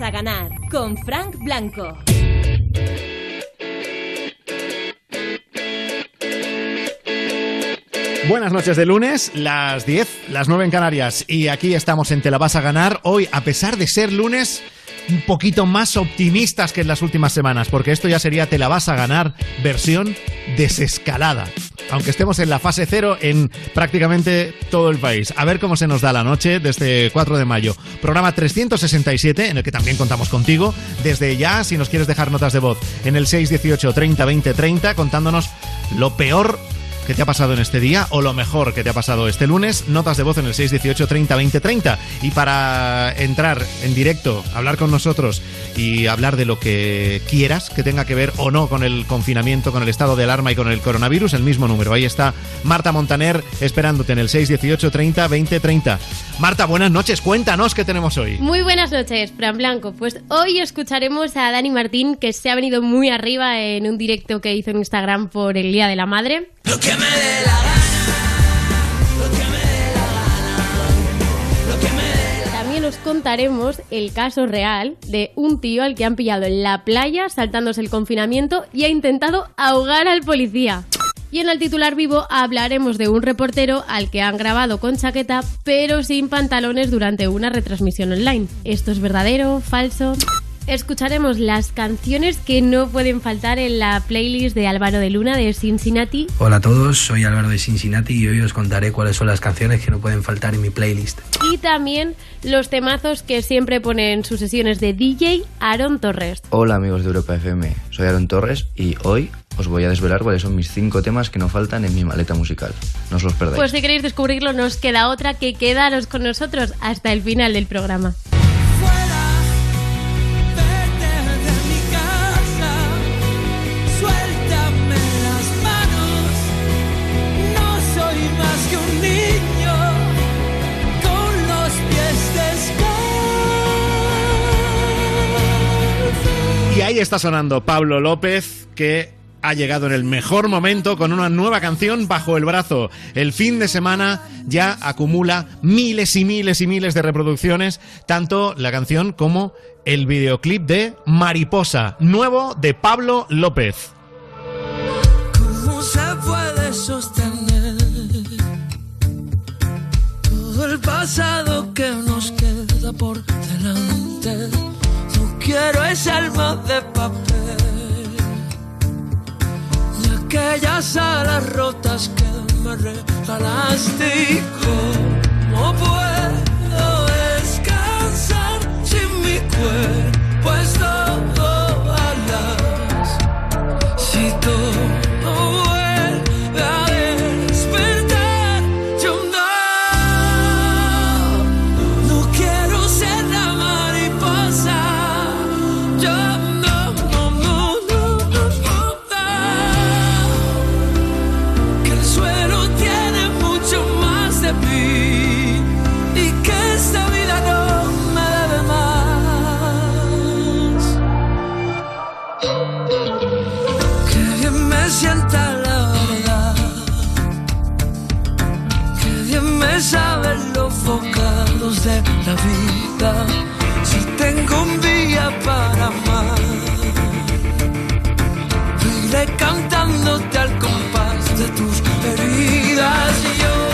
a ganar con Frank Blanco. Buenas noches de lunes, las 10, las 9 en Canarias y aquí estamos en Te la vas a ganar. Hoy, a pesar de ser lunes, un poquito más optimistas que en las últimas semanas, porque esto ya sería Te la vas a ganar versión desescalada. Aunque estemos en la fase cero en prácticamente todo el país. A ver cómo se nos da la noche desde 4 de mayo. Programa 367, en el que también contamos contigo. Desde ya, si nos quieres dejar notas de voz en el 618 30 20 30, contándonos lo peor que te ha pasado en este día o lo mejor que te ha pasado este lunes. Notas de voz en el 618 30 20 30. Y para entrar en directo, hablar con nosotros y hablar de lo que quieras que tenga que ver o no con el confinamiento, con el estado de alarma y con el coronavirus, el mismo número. Ahí está Marta Montaner esperándote en el 618 30 20 30. Marta, buenas noches. Cuéntanos qué tenemos hoy. Muy buenas noches, Fran Blanco. Pues hoy escucharemos a Dani Martín, que se ha venido muy arriba en un directo que hizo en Instagram por el Día de la Madre. Lo que También os contaremos el caso real de un tío al que han pillado en la playa saltándose el confinamiento y ha intentado ahogar al policía. Y en el titular vivo hablaremos de un reportero al que han grabado con chaqueta pero sin pantalones durante una retransmisión online. ¿Esto es verdadero? ¿Falso? Escucharemos las canciones que no pueden faltar en la playlist de Álvaro de Luna de Cincinnati Hola a todos, soy Álvaro de Cincinnati y hoy os contaré cuáles son las canciones que no pueden faltar en mi playlist. y también los temazos que siempre pone en sus sesiones de DJ Aaron Torres. Hola amigos de Europa FM, soy Aaron Torres y hoy os voy a desvelar cuáles son mis cinco temas que no faltan en mi maleta musical. No os los perdáis. Pues si queréis descubrirlo, nos queda otra que quedaros con nosotros hasta el final del programa. Está sonando Pablo López, que ha llegado en el mejor momento con una nueva canción bajo el brazo. El fin de semana ya acumula miles y miles y miles de reproducciones, tanto la canción como el videoclip de Mariposa, nuevo de Pablo López. ¿Cómo se puede sostener todo el pasado que nos queda por delante? Quiero ese alma de papel de aquellas alas rotas que me regalaste. ¿Y ¿Cómo puedo descansar sin mi cuerpo? De la vida. Si tengo un día para amar, iré cantándote al compás de tus heridas. Y yo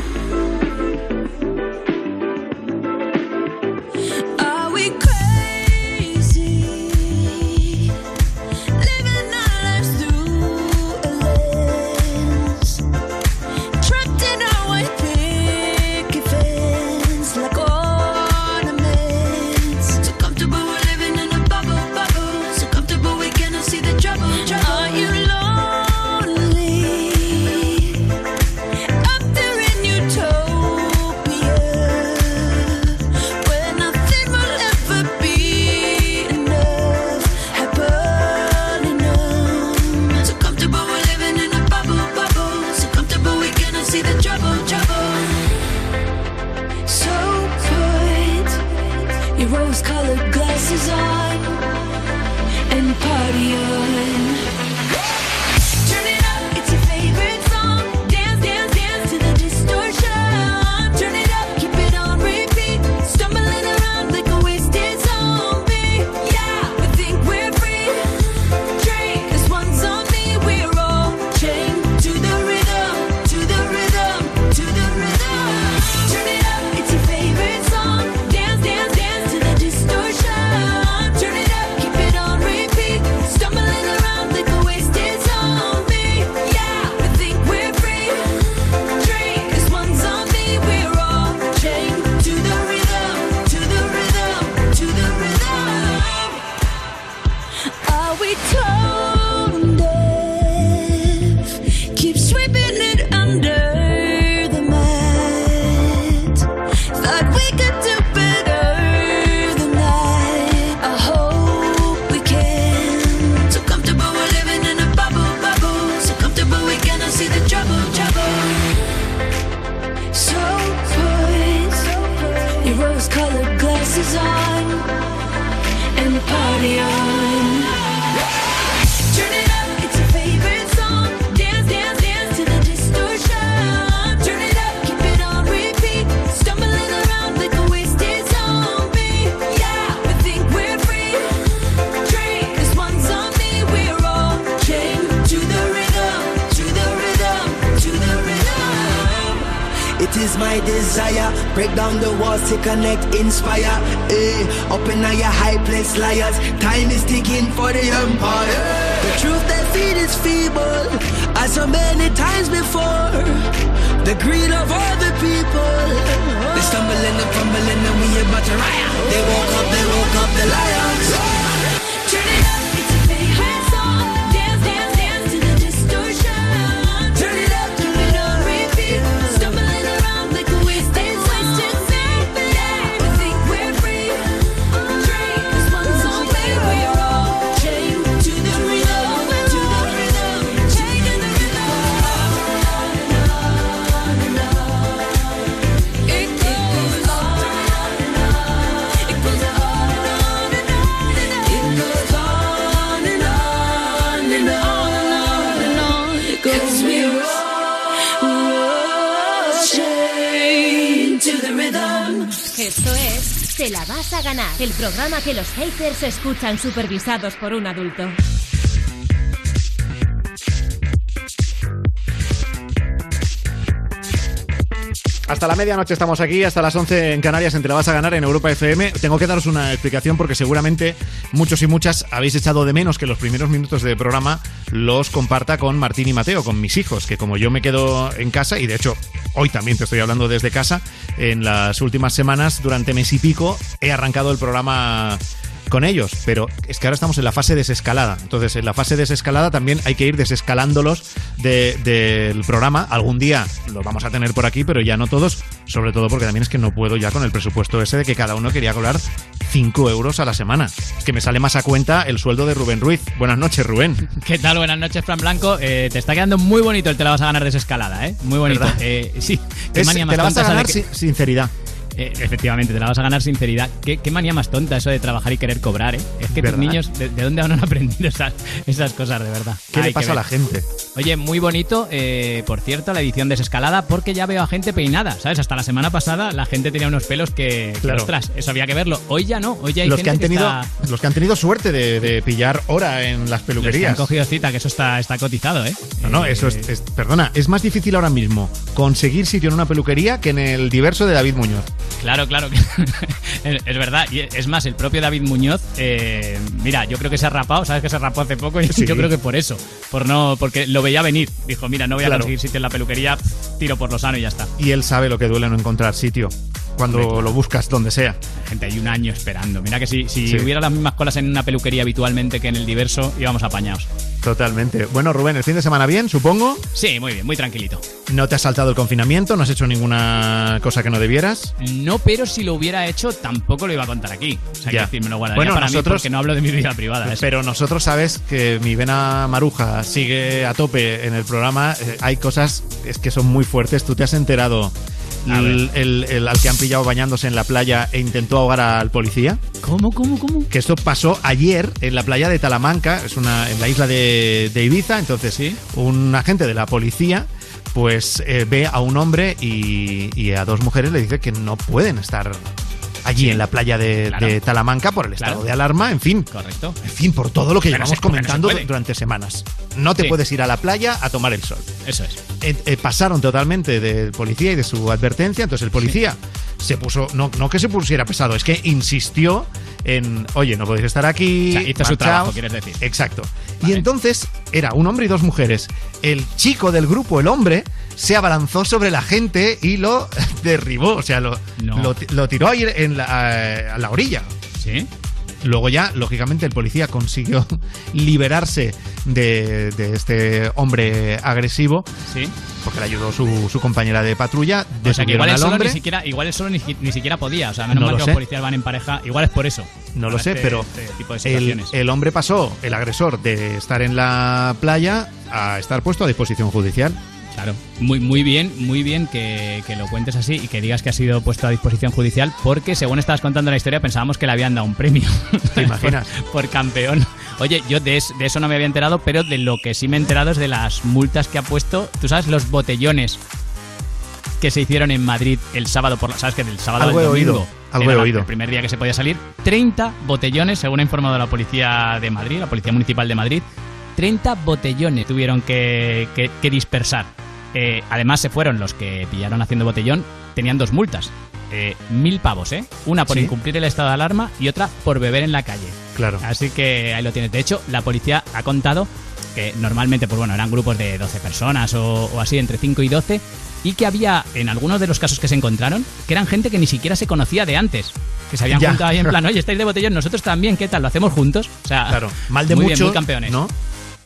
Break down the walls to connect, inspire. Eh, up in your high place, liars. Time is ticking for the empire. The truth they feed is feeble, as so many times before. The greed of all the people. They stumble and fumble and we about to riot. They woke up, they woke up the lions. A ganar, el programa que los haters escuchan supervisados por un adulto. Hasta la medianoche estamos aquí, hasta las 11 en Canarias en Te la vas a ganar en Europa FM. Tengo que daros una explicación porque seguramente muchos y muchas habéis echado de menos que los primeros minutos de programa los comparta con Martín y Mateo, con mis hijos, que como yo me quedo en casa, y de hecho hoy también te estoy hablando desde casa, en las últimas semanas, durante mes y pico, he arrancado el programa con ellos, pero es que ahora estamos en la fase desescalada. Entonces, en la fase desescalada también hay que ir desescalándolos de- del programa. Algún día lo vamos a tener por aquí, pero ya no todos, sobre todo porque también es que no puedo ya con el presupuesto ese de que cada uno quería cobrar 5 euros a la semana. Es que me sale más a cuenta el sueldo de Rubén Ruiz. Buenas noches, Rubén. ¿Qué tal? Buenas noches, Fran Blanco. Eh, te está quedando muy bonito el te la vas a ganar desescalada, ¿eh? Muy bonito. Eh, sí. Qué Es- manía más te la vas a ganar sin- sinceridad. Eh, efectivamente, te la vas a ganar sinceridad. ¿Qué, qué manía más tonta eso de trabajar y querer cobrar, ¿eh? Es que ¿Verdad? tus niños, ¿de, de dónde habrán aprendido esas, esas cosas, de verdad? ¿Qué Hay le que pasa a la gente? Oye, muy bonito, eh, por cierto, la edición desescalada, porque ya veo a gente peinada, ¿sabes? Hasta la semana pasada la gente tenía unos pelos que, que, Claro. ostras, eso había que verlo. Hoy ya no, hoy ya hay Los gente que, han tenido, está- los que han tenido suerte de, de pillar hora en las los que peluquerías. han cogido cita, que eso está, está cotizado, ¿eh? No, no, eso es, es- Perdona, es más difícil ahora mismo conseguir sitio en una peluquería que en el diverso de David Muñoz. Claro, claro, que- es, es verdad. Y es más, el propio David Muñoz, eh, mira, yo creo que se ha rapado, sabes que se rapó hace poco y Sí. yo creo que por eso, por no, porque lo veía venir. Dijo, mira, no voy a Claro. conseguir sitio en la peluquería, tiro por lo sano y ya está. Y él sabe lo que duele no encontrar sitio cuando lo buscas donde sea. Gente, hay un año esperando. Mira que si, si Sí. hubiera las mismas colas en una peluquería habitualmente que en el diverso, íbamos apañados. Totalmente. Bueno, Rubén, el fin de semana bien, supongo. Sí, muy bien, muy tranquilito. No te has saltado el confinamiento, no has hecho ninguna cosa que no debieras. No, pero si lo hubiera hecho, tampoco lo iba a contar aquí. O sea, Ya. que decir, me lo guardaría Bueno, para nosotros- mí porque no hablo de mi vida privada. eso. Pero nosotros sabes que mi vena maruja sigue a tope en el programa. Eh, hay cosas es que son muy fuertes. ¿Tú te has enterado el, el- el al que han pillado bañándose en la playa e intentó ahogar al policía? ¿Cómo, cómo, cómo? Que esto pasó ayer en la playa de Talamanca, es una en la isla de, de Ibiza. Entonces, Sí. un agente de la policía pues eh, ve a un hombre y, y a dos mujeres le dice que no pueden estar allí en la playa de, Claro. de Talamanca por el estado Claro. de alarma, en fin. Correcto. En fin, por todo lo que llevamos se- comentando durante semanas. No te Sí. puedes ir a la playa a tomar el sol. Eso es. Eh, eh, pasaron totalmente del policía y de su advertencia. Entonces el policía se puso, no, no que se pusiera pesado, es que insistió en, oye, no podéis estar aquí. O sea, hizo su marchaos". trabajo, quieres decir. Exacto. Y entonces era un hombre y dos mujeres. El chico del grupo, el hombre, se abalanzó sobre la gente y lo derribó. O sea, lo, No. lo, lo tiró ahí en la, a la orilla. ¿Sí? Luego ya, lógicamente, el policía consiguió liberarse de, de este hombre agresivo Sí. porque le ayudó su, su compañera de patrulla. O sea, que igual solo hombre. ni siquiera, igual solo ni, ni siquiera podía. O sea, menos No mal lo que sé. los policías van en pareja. Igual es por eso. No lo sé, este- pero este tipo de el, el hombre pasó, el agresor, de estar en la playa a estar puesto a disposición judicial. Claro, muy, muy bien, muy bien que, que lo cuentes así y que digas que ha sido puesto a disposición judicial, porque según estabas contando la historia pensábamos que le habían dado un premio. ¿Te imaginas? por, por campeón. Oye, yo de, es- de eso no me había enterado, pero de lo que sí me he enterado es de las multas que ha puesto, tú sabes, los botellones que se hicieron en Madrid el sábado por la, sabes que del sábado al domingo oído, algo he oído. el primer día que se podía salir 30 botellones según ha informado la policía de Madrid la policía municipal de Madrid 30 botellones tuvieron que, que- que dispersar Eh, además se fueron los que pillaron haciendo botellón tenían dos multas Eh, mil pavos eh una por ¿Sí? incumplir el estado de alarma y otra por beber en la calle Claro. Así que ahí lo tienes. De hecho, la policía ha contado que normalmente, pues bueno, eran grupos de 12 personas o, o así, entre 5 y 12, y que había, en algunos de los casos que se encontraron, que eran gente que ni siquiera se conocía de antes. Que se habían Ya. juntado ahí en plan, oye, estáis de botellón, nosotros también, ¿qué tal? ¿Lo hacemos juntos? O sea, Claro, mal de muy mucho, bien, muy campeones. ¿no?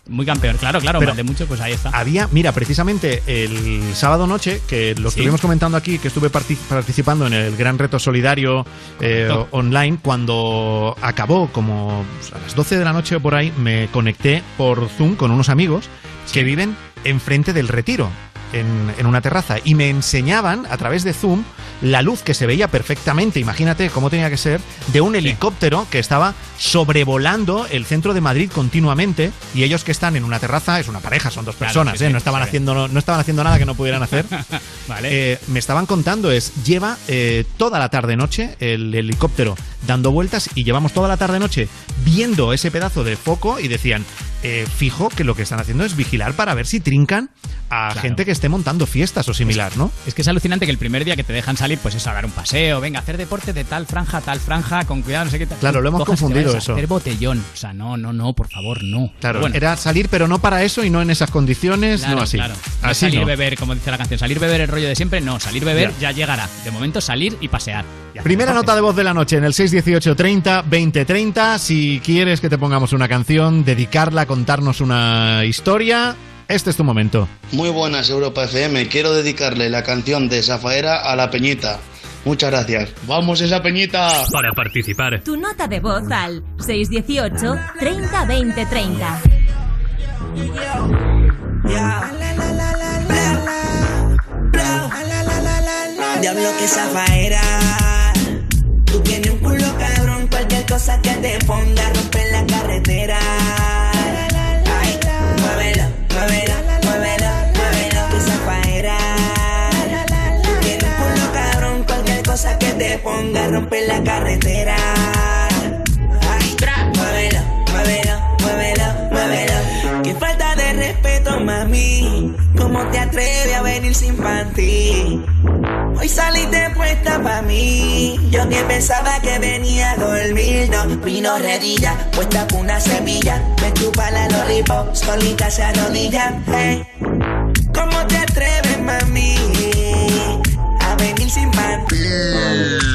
Muy campeón, claro, claro, Pero- mal de mucho, pues ahí está. Había, mira, precisamente el sábado noche, que lo Sí. estuvimos comentando aquí, que estuve parti- participando en el gran reto solidario eh, online, cuando acabó como pues, a las 12 de la noche o por ahí, me conecté por Zoom con unos amigos que viven enfrente del retiro. En, en una terraza y me enseñaban a través de Zoom la luz que se veía perfectamente, imagínate cómo tenía que ser, de un helicóptero que estaba sobrevolando el centro de Madrid continuamente y ellos que están en una terraza, es una pareja, son dos Claro, personas, sí, ¿eh? no, estaban haciendo, no estaban haciendo nada que no pudieran hacer. vale. Eh, me estaban contando es, lleva eh, toda la tarde-noche el helicóptero dando vueltas y llevamos toda la tarde-noche viendo ese pedazo de foco y decían, eh, fijo que lo que están haciendo es vigilar para ver si trincan a Claro. gente que esté montando fiestas o similar, ¿no? Es que es alucinante que el primer día que te dejan salir, pues eso, a dar un paseo, venga, hacer deporte de tal franja, a tal franja, con cuidado, no sé qué tal. Claro, lo hemos Cojas confundido eso. Hacer botellón. O sea, no, no, no, por favor, no. Claro, Bueno, era salir, pero no para eso y no en esas condiciones, Claro, no así. claro. No Así salir no. beber, como dice la canción. Salir beber el rollo de siempre, no. Salir beber Ya. ya, llegará. De momento salir y pasear. Primera nota de voz de la noche en el 618 30 20 30. Si quieres que te pongamos una canción, dedicarla, contarnos una historia, este es tu momento. Muy buenas Europa FM, quiero dedicarle la canción de Zafaera a la Peñita. Muchas gracias. ¡Vamos esa Peñita! Para participar. Tu nota de voz al 618 30 20 30. Diablo que zafaera. Tú tienes un culo cabrón, cualquier cosa que te ponga romper la carretera. Ponga romper la carretera. Ay, muévelo, muévelo, muévelo, muévelo. Qué falta de respeto, mami. ¿Cómo te atreves a venir sin panty? Hoy saliste puesta pa' mí. Yo que pensaba que venía a dormir. No, vino redilla, puesta con una semilla. Me chupa la lollipop, solita se arrodilla. Hey. ¿Cómo te atreves, mami? A venir sin panty.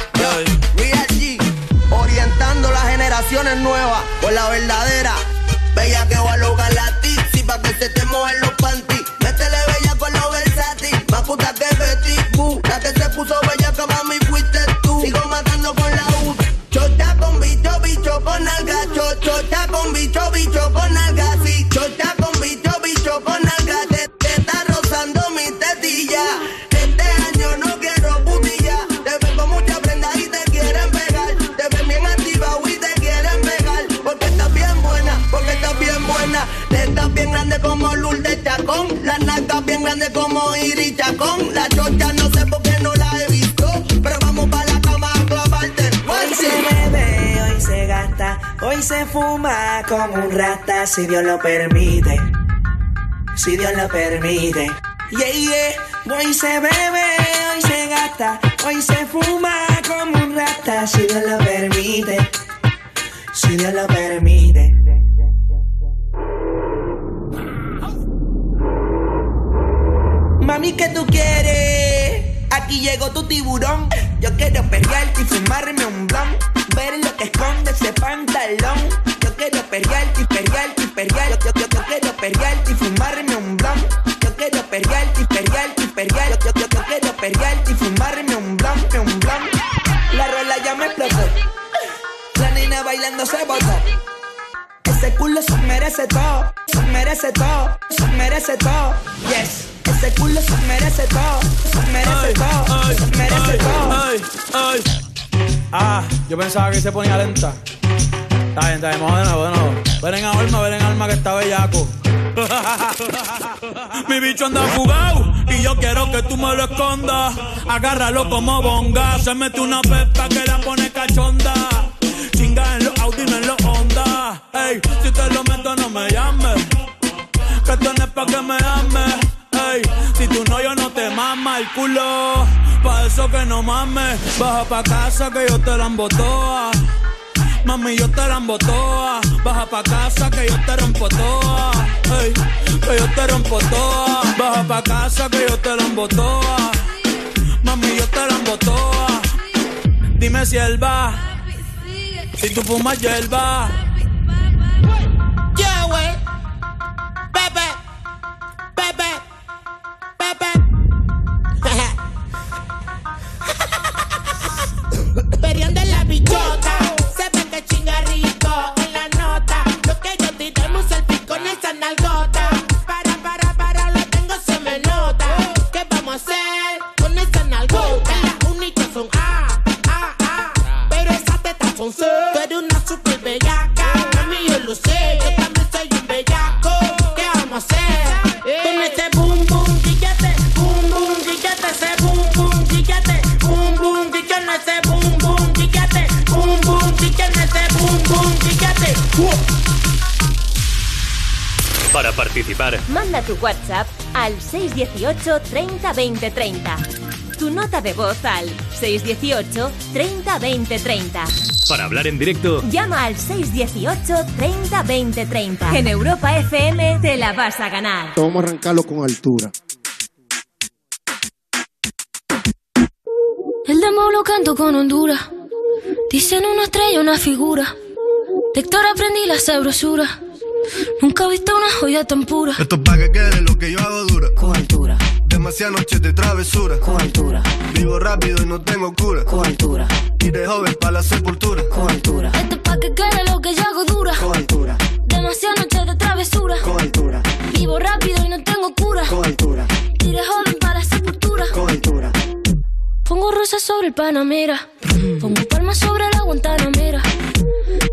Las generaciones nuevas por la verdadera. Bella que va a lograr la tipsy pa' que se te mojen los panties. Métele bella con los versátil, más puta que Betty Boo. La que se puso bella que mami fuiste tú. Sigo matando con la U. Chota con bicho, bicho con alga. Cho, chota con bicho, bicho con alga. Grande como Lourdes Chacón. La nalgas bien grande como Iris Chacón. La chocha no sé por qué no la he visto. Pero vamos para la cama a clavarte. Hoy se bebe, hoy se gasta, hoy se fuma como un rata, si Dios lo permite. Si Dios lo permite. Yeah, yeah. Hoy se bebe, hoy se gasta, hoy se fuma como un rata, si Dios lo permite. Si Dios lo permite. Mami, ¿qué tú quieres? Aquí llegó tu tiburón. Yo quiero perrearte y fumarme un blon. Ver lo que esconde ese pantalón. Yo quiero perrearte y perrearte y. Yo, yo, yo quiero perrearte y fumarme un blon. Yo quiero perrearte y perrearte y. Yo, yo, yo quiero perrearte y fumarme un blon, un blon. La rola ya me explotó. La nena bailando se botó. Ese culo se merece todo, se merece todo, se merece todo. Yes. Ese culo se merece todo, se merece todo, se merece todo. Ay, ay. Ah, yo pensaba que se ponía lenta. Está bien, está bien, vamos de nuevo. Ven en alma, ven en alma que está bellaco. Mi bicho anda fugado y yo quiero que tú me lo escondas. Agárralo como bonga. Se mete una pepa que la pone cachonda. Chinga en los Audi, no en los Honda. Ey, si te lo meto, no me llames. Que esto no es pa' que me ames. Si tú no, yo no te mama el culo. Pa' eso que no mames. Baja pa' casa que yo te la embotoa. Mami, yo te la embotoa. Baja pa' casa que yo te rompo toa. Ey, que yo te rompo toa. Baja pa' casa que yo te la embotoa. Mami, yo te la embotoa. Dime si él va. Si tú fumas. Yeah, 618 30 20 30. Tu nota de voz al 618 30 20 30. para hablar en directo, Llama al 618 30 20 30. En Europa FM te la vas a ganar. Vamos a arrancarlo con altura. El demo lo canto con Honduras. Dicen una estrella, una figura. De Héctor aprendí la sabrosura. Nunca he visto una joya tan pura. Esto es pa' que quede lo que yo hago dura. Con altura. Demasiadas noches de travesura. Con altura. Vivo rápido y no tengo cura. Con altura. Y de joven para la sepultura. Con altura. Esto es pa' que quede lo que yo hago dura. Con altura. Demasiadas noches de travesura. Con altura. Vivo rápido y no tengo cura. Con altura. Y de joven para la sepultura. Con altura. Pongo rosas sobre el Panamera. Pongo palmas sobre la Guantanamera.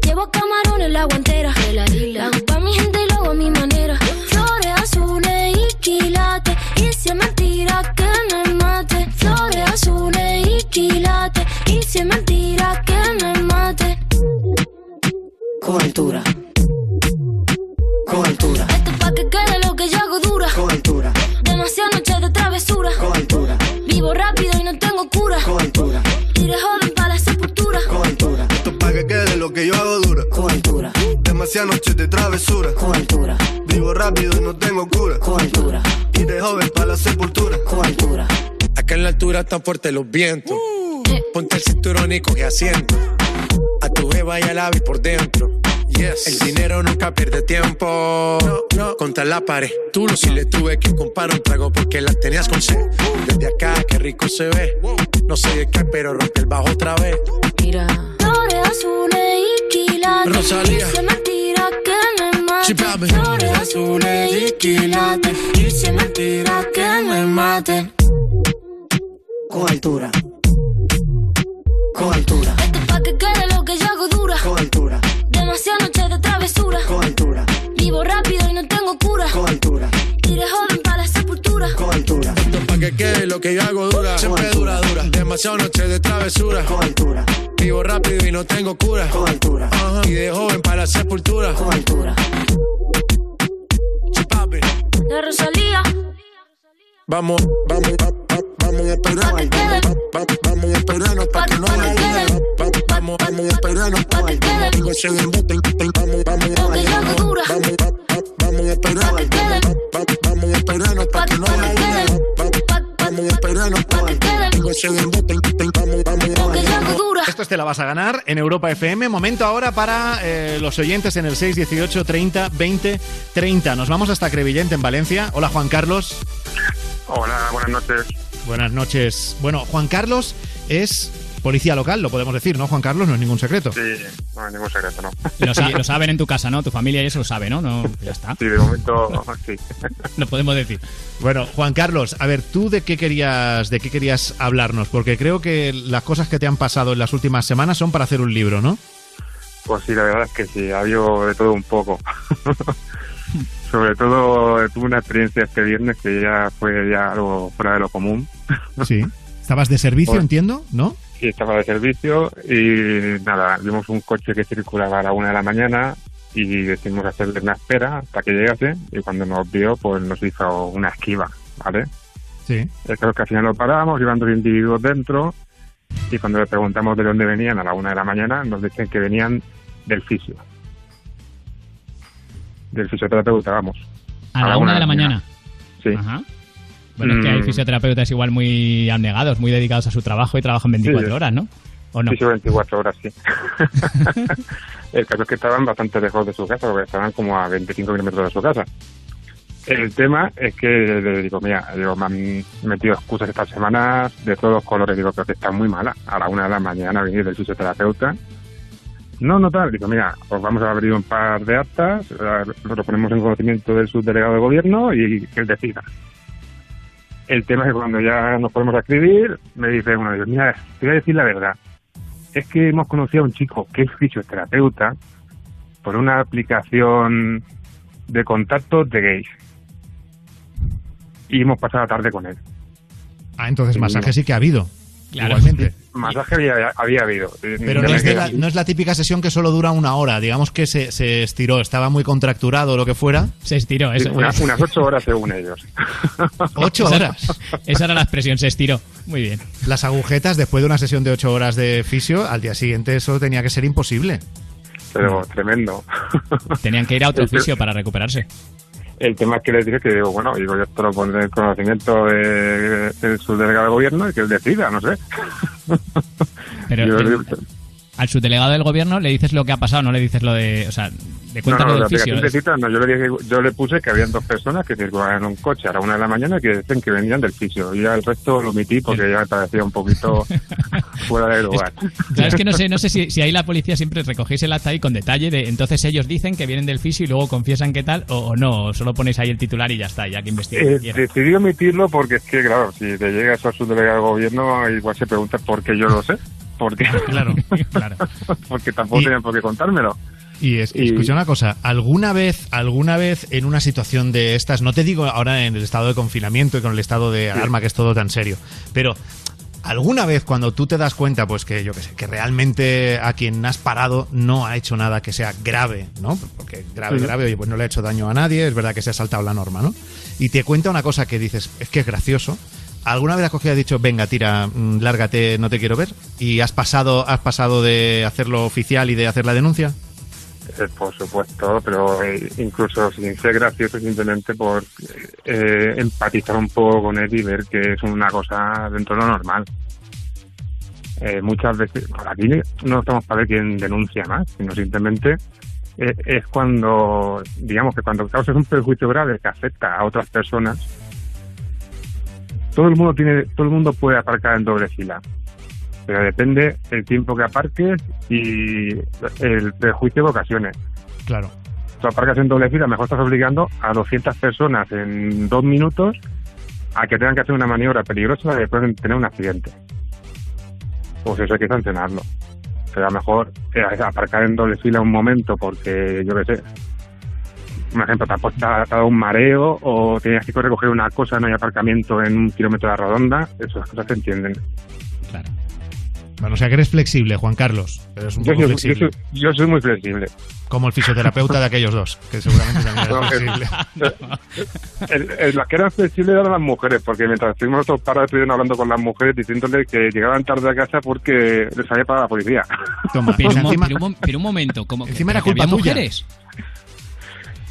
Llevo camarones en la guantera. La hago pa' mi gente y lo hago a mi manera. Flores azules y quilates. Y si es mentira que me mate. Flores azules y quilates. Y si es mentira que me mate. Con altura. Con altura. Esto es pa' que quede lo que yo hago dura. Con altura. Demasiadas noches de travesura. Con altura. Vivo rápido y no tengo cura. Con altura. Y de joven para la sepultura. Con altura. Esto es pa' que quede lo que yo hago dura. Demasiadas noches de travesura. Vivo rápido y no tengo cura. Con altura. Y de joven para la sepultura. Con altura. Acá en la altura están fuertes los vientos. Ponte el cinturón y coge asiento. A tu jeva y al ave por dentro. El dinero nunca pierde tiempo. Contra la pared. Tú lo si le tuve que comprar un trago porque la tenías con sed. Desde acá, qué rico se ve. No sé de qué, pero rompe el bajo otra vez. Mira. Flores azules y quilates. Rosalía. Me mate. Sí, papi. Flores azules y si mentira que me mate. Con altura. Con altura. Esto es pa' que quede lo que yo hago dura. Con altura. Demasiadas noches de travesura. Con altura. Vivo rápido y no tengo cura. Con altura. Y de joven Con altura. Esto es pa' que quede lo que yo hago dura. Siempre dura, dura. Demasiadas noches de travesura. Con altura. Vivo rápido y no tengo cura. Con altura. Y de joven para la sepultura. Con altura. La Rosalía. Vamos, vamos, va- va- vamos a esperarnos. Vamos a esperarnos para que no Vamos, vamos a esperarnos. Vamos, vamos, vamos, vamos a esperarnos. Vamos a esperarnos para que no Vamos a esperarnos. Vamos, vamos. Esto es Te la vas a ganar en Europa FM. Momento ahora para eh, los oyentes en el 618 30 20 30. Nos vamos hasta Crevillente en Valencia. Hola Juan Carlos. Hola, buenas noches. Buenas noches. Bueno, Juan Carlos es policía local, lo podemos decir, ¿no? Juan Carlos no es ningún secreto. Sí, no hay ningún secreto, ¿no? Lo, sa- lo saben en tu casa, ¿no? Tu familia y eso lo sabe, ¿no? no ya está. Sí, de momento sí. Lo podemos decir. Bueno, Juan Carlos, a ver, ¿tú de qué querías, de qué querías hablarnos? Porque creo que las cosas que te han pasado en las últimas semanas son para hacer un libro, ¿no? Pues sí, la verdad es que sí, ha habido de todo un poco. Sobre todo eh, tuve una experiencia este viernes que ya fue ya algo fuera de lo común. Sí. Estabas de servicio, Pues- entiendo, ¿no? Y estaba de servicio y nada, vimos un coche que circulaba a la una de la mañana y decidimos hacerle una espera hasta que llegase y cuando nos vio pues nos hizo una esquiva, ¿vale? Sí. Creo que al final lo paramos, iban dos individuos dentro y cuando le preguntamos de dónde venían a la una de la mañana nos dicen que venían del fisio. Del fisioterapeuta, vamos. A la una de la mañana. Sí. Ajá. Bueno, es que hay Mm. fisioterapeutas igual muy abnegados, muy dedicados a su trabajo y trabajan 24 Sí. horas, ¿no? ¿O no? Fisio 24 horas, sí. El caso es que estaban bastante lejos de su casa, porque estaban como a 25 kilómetros de su casa. El tema es que le digo, mira, digo, me han metido excusas estas semanas de todos los colores. Digo, pero que está muy mala. A la una de la mañana venir del fisioterapeuta. No, no tal. Digo, mira, os vamos a abrir un par de actas, eh, lo ponemos en conocimiento del subdelegado de gobierno y que él decida. El tema es que cuando ya nos podemos escribir, me dice uno de ellos, mira, te voy a decir la verdad. Es que hemos conocido a un chico que es fisioterapeuta por una aplicación de contactos de gays. Y hemos pasado la tarde con él. Ah, entonces Sí, masaje no. sí que ha habido. Claro. Igualmente. Masaje había, había habido. Pero no es, la, no es la típica sesión que solo dura una hora. Digamos que se, se estiró, estaba muy contracturado o lo que fuera. Se estiró, Sí, una- unas ocho horas según ellos. ¿Ocho horas? Esa era la expresión, se estiró. Muy bien. Las agujetas, después de una sesión de ocho horas de fisio, al día siguiente eso tenía que ser imposible. Pero tremendo. Tenían que ir a otro El te- oficio para recuperarse. El tema es que les dije que digo, bueno, digo, yo esto lo pondré en conocimiento de- del subdelegado de gobierno y que él decida, no sé. Pero Yo le- al subdelegado del gobierno le dices lo que ha pasado, no le dices lo de. O sea, le No, cuentas no, lo la del fisio. de citas, no, yo le, dije, yo le puse que habían dos personas que circulaban en un coche a la una de la mañana y que decían que venían del fisio. Y ya el resto lo omití porque ya me parecía un poquito fuera de lugar. Claro, es que no sé, no sé si, si ahí la policía siempre recogéis el acta ahí con detalle de entonces ellos dicen que vienen del fisio y luego confiesan qué tal o, o no, o solo ponéis ahí el titular y ya está, ya que investiguen. Eh, decidí omitirlo porque es que, claro, si te llega eso a su delegado del gobierno, igual se pregunta por qué yo lo sé. Porque, claro, claro. porque tampoco Y- tenían por qué contármelo. Y es, Y- escucha una cosa, ¿alguna vez, alguna vez en una situación de estas, no te digo ahora en el estado de confinamiento y con el estado de alarma que es todo tan serio, pero alguna vez cuando tú te das cuenta, pues que yo que sé, que realmente a quien has parado no ha hecho nada que sea grave, ¿no? Porque grave, grave, oye, pues no le ha hecho daño a nadie, es verdad que se ha saltado la norma, ¿no? Y te cuenta una cosa que dices, es que es gracioso. ¿Alguna vez has cogido y has dicho, venga, tira, mm, lárgate, no te quiero ver? ¿Y has pasado, has pasado de hacerlo oficial y de hacer la denuncia? Eh, por supuesto, pero eh, incluso sin ser gracioso, simplemente por eh, empatizar un poco con él y ver que es una cosa dentro de lo normal. Eh, muchas veces, aquí no estamos para ver quién denuncia más, sino simplemente eh, es cuando, digamos que cuando causas un perjuicio grave que afecta a otras personas, todo el mundo tiene, todo el mundo puede aparcar en doble fila pero depende el tiempo que aparques y el prejuicio que ocasiones. Claro. Tú aparcas en doble fila, mejor estás obligando a 200 personas en dos minutos a que tengan que hacer una maniobra peligrosa y pueden tener un accidente. Pues eso hay que sancionarlo. Pero a lo mejor eh, aparcar en doble fila un momento porque, yo qué sé, un ejemplo, te ha puesto- un mareo o tenías que recoger una cosa, no hay aparcamiento en un kilómetro de la redonda, esas cosas se entienden. Bueno, o sea que eres flexible, Juan Carlos. Eres un Yo poco soy, yo, flexible. soy, yo soy muy flexible. Como el fisioterapeuta de aquellos dos, que seguramente también No, es- flexible. el- el- las que eran flexibles eran las mujeres, porque mientras estuvimos nosotros parados estuvieron hablando con las mujeres diciéndoles que llegaban tarde a casa porque les había pagado la policía. Toma, Pero, un, pero un pero un momento, como que, Encima era que culpa había tuya.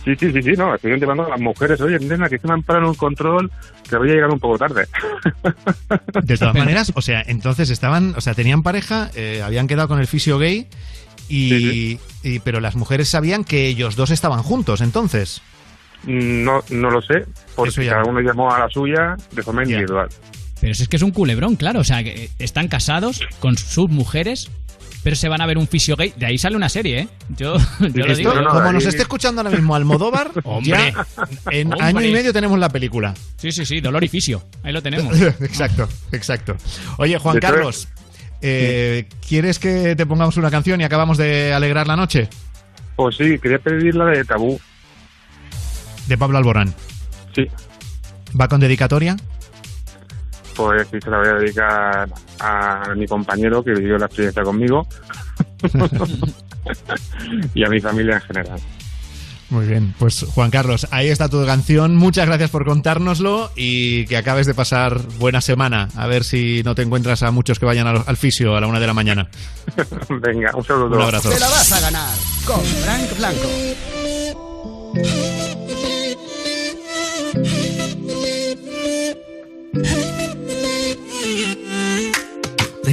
Sí, sí, sí, sí, no, estuvieron llevando a las mujeres, oye, nena, que se me han parado en un control que voy a llegar un poco tarde. De todas maneras, o sea, entonces estaban, o sea, tenían pareja, eh, habían quedado con el fisio gay, y, y- pero las mujeres sabían que ellos dos estaban juntos, entonces. No, no lo sé, porque Eso ya cada no. uno llamó a la suya de forma individual. Pero si es que es un culebrón, claro. O sea, que están casados con sus mujeres, pero se van a ver un fisio gay. De ahí sale una serie, ¿eh? Yo, yo lo digo. como nos esté escuchando ahora mismo Almodóvar, Hombre. ya en Hombre. año y medio tenemos la película. Sí, sí, sí, dolor y fisio. Ahí lo tenemos. exacto, exacto. Oye, Juan Carlos, eh, ¿quieres que te pongamos una canción y acabamos de alegrar la noche? Pues sí, quería pedir la de Tabú. De Pablo Alborán. Sí. ¿Va con dedicatoria? Pues sí, se la voy a dedicar a mi compañero que vivió la experiencia conmigo y a mi familia en general. Muy bien, pues Juan Carlos, ahí está tu canción. Muchas gracias por contárnoslo y que acabes de pasar buena semana. A ver si no te encuentras a muchos que vayan al, al fisio a la una de la mañana. Venga, un saludo. Un abrazo. Te la vas a ganar con Frank Blanco.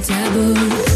The taboo.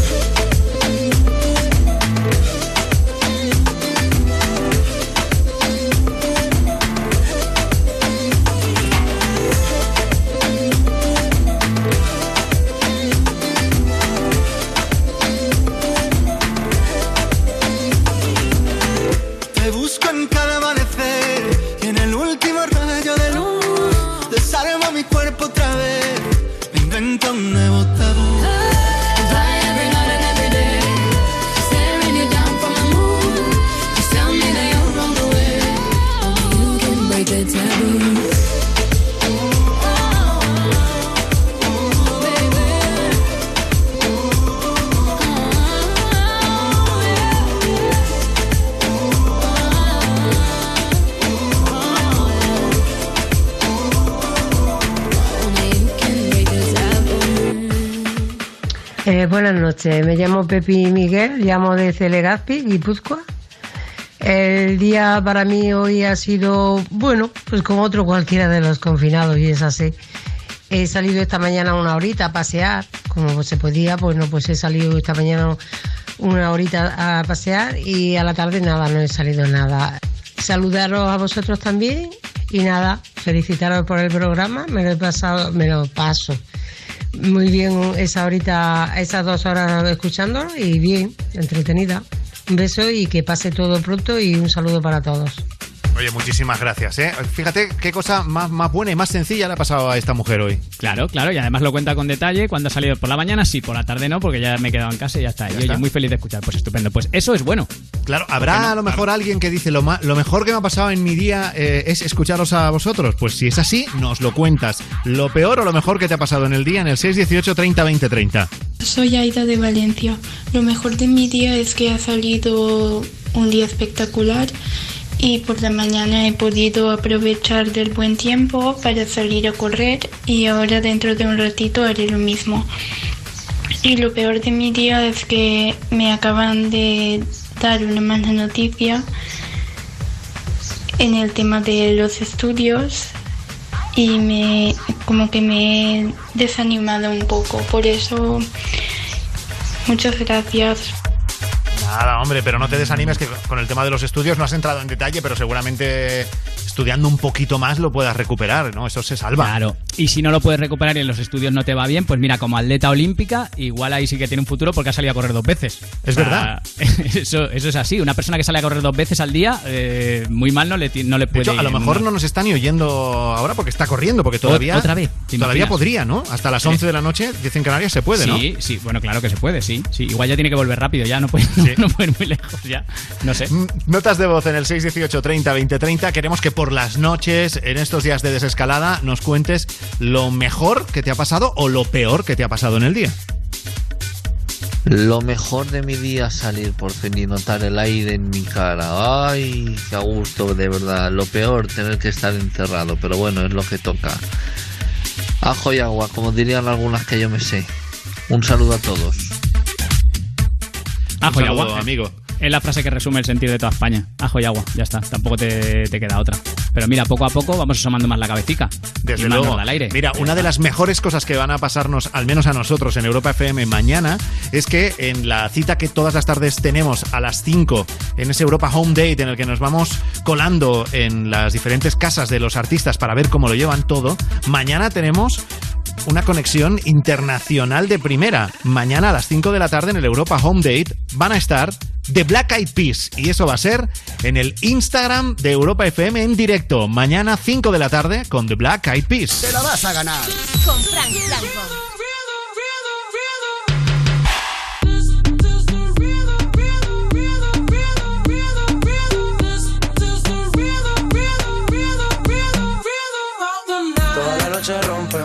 Me llamo Pepi Miguel, llamo de Celegazpi, Guipúzcoa. El día para mí hoy ha sido, bueno, pues como otro cualquiera de los confinados y es así. He salido esta mañana una horita a pasear, como se podía, pues no, pues he salido esta mañana una horita a pasear y a la tarde nada, no he salido nada. Saludaros a vosotros también y nada, felicitaros por el programa, me lo he pasado, me lo paso muy bien esa horita, esas dos horas escuchándolo y bien, entretenida. Un beso y que pase todo pronto y un saludo para todos. Oye, muchísimas gracias, ¿eh? Fíjate qué cosa más, más buena y más sencilla le ha pasado a esta mujer hoy. Claro, claro, y además lo cuenta con detalle. Cuando ha salido por la mañana, sí, por la tarde no, porque ya me he quedado en casa y ya está. y oye, está. muy feliz de escuchar. Pues estupendo. Pues eso es bueno. Claro, habrá a lo mejor alguien que dice lo, ma- lo mejor que me ha pasado en mi día eh, es escucharos a vosotros. Pues si es así, nos lo cuentas. Lo peor o lo mejor que te ha pasado en el día en el 618 30 20 30. Soy Aida de Valencia. Lo mejor de mi día es que ha salido un día espectacular y por la mañana he podido aprovechar del buen tiempo para salir a correr y ahora dentro de un ratito haré lo mismo. Y lo peor de mi día es que me acaban de dar una mala noticia en el tema de los estudios y me como que me he desanimado un poco. Por eso muchas gracias. Nada, hombre, pero no te desanimes que con el tema de los estudios no has entrado en detalle, pero seguramente estudiando un poquito más lo puedas recuperar, ¿no? Eso se salva. Claro. Y si no lo puedes recuperar y en los estudios no te va bien, pues mira, como atleta olímpica, igual ahí sí que tiene un futuro porque ha salido a correr dos veces. Es verdad. Eso, eso es así. Una persona que sale a correr dos veces al día, eh, muy mal no le, no le De puede hecho, a lo mejor no nos está ni oyendo ahora porque está corriendo, porque todavía. Otra vez, ¿te Todavía podría, ¿no? Hasta las 11 de la noche, dicen Canarias, se puede, ¿no? Sí, sí, bueno, claro que se puede, sí. sí. Igual ya tiene que volver rápido, ya no puede, no, no puede ir muy lejos, ya. No sé. Mm, Notas de voz en el 618 30 20 30. Queremos que por las noches, en estos días de desescalada, nos cuentes lo mejor que te ha pasado o lo peor que te ha pasado en el día. Lo mejor de mi día salir por fin y notar el aire en mi cara. Ay, qué a gusto, de verdad. Lo peor, tener que estar encerrado, pero bueno, es lo que toca. Ajo y agua, como dirían algunas que yo me sé. Un saludo a todos. Ajo y agua. amigo. Es la frase que resume el sentido de toda España. Ajo y agua, ya está. Tampoco te, te queda otra. Pero mira, poco a poco vamos asomando más la cabecita. Desde y luego. al aire. Mira, una de las mejores cosas que van a pasarnos, al menos a nosotros en Europa FM mañana, es que en la cita que todas las tardes tenemos a las 5, en ese Europa Home Date en el que nos vamos colando en las diferentes casas de los artistas para ver cómo lo llevan todo, mañana tenemos una conexión internacional de primera. Mañana a las 5 de la tarde en el Europa Home Date van a estar The Black Eyed Peas y eso va a ser en el Instagram de Europa FM en directo. Mañana 5 de la tarde con The Black Eyed Peas. Te la vas a ganar. Con Frank Blanco. Toda la noche rompemos,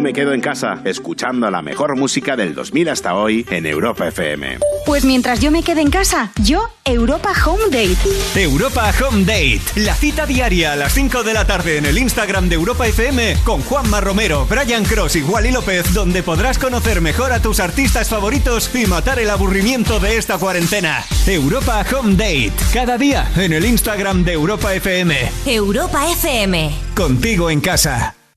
Yo me quedo en casa escuchando la mejor música del 2000 hasta hoy en Europa FM. Pues mientras yo me quede en casa, yo Europa Home Date. Europa Home Date, la cita diaria a las 5 de la tarde en el Instagram de Europa FM con Juanma Romero, Brian Cross y Wally López, donde podrás conocer mejor a tus artistas favoritos y matar el aburrimiento de esta cuarentena. Europa Home Date, cada día en el Instagram de Europa FM. Europa FM. Contigo en casa.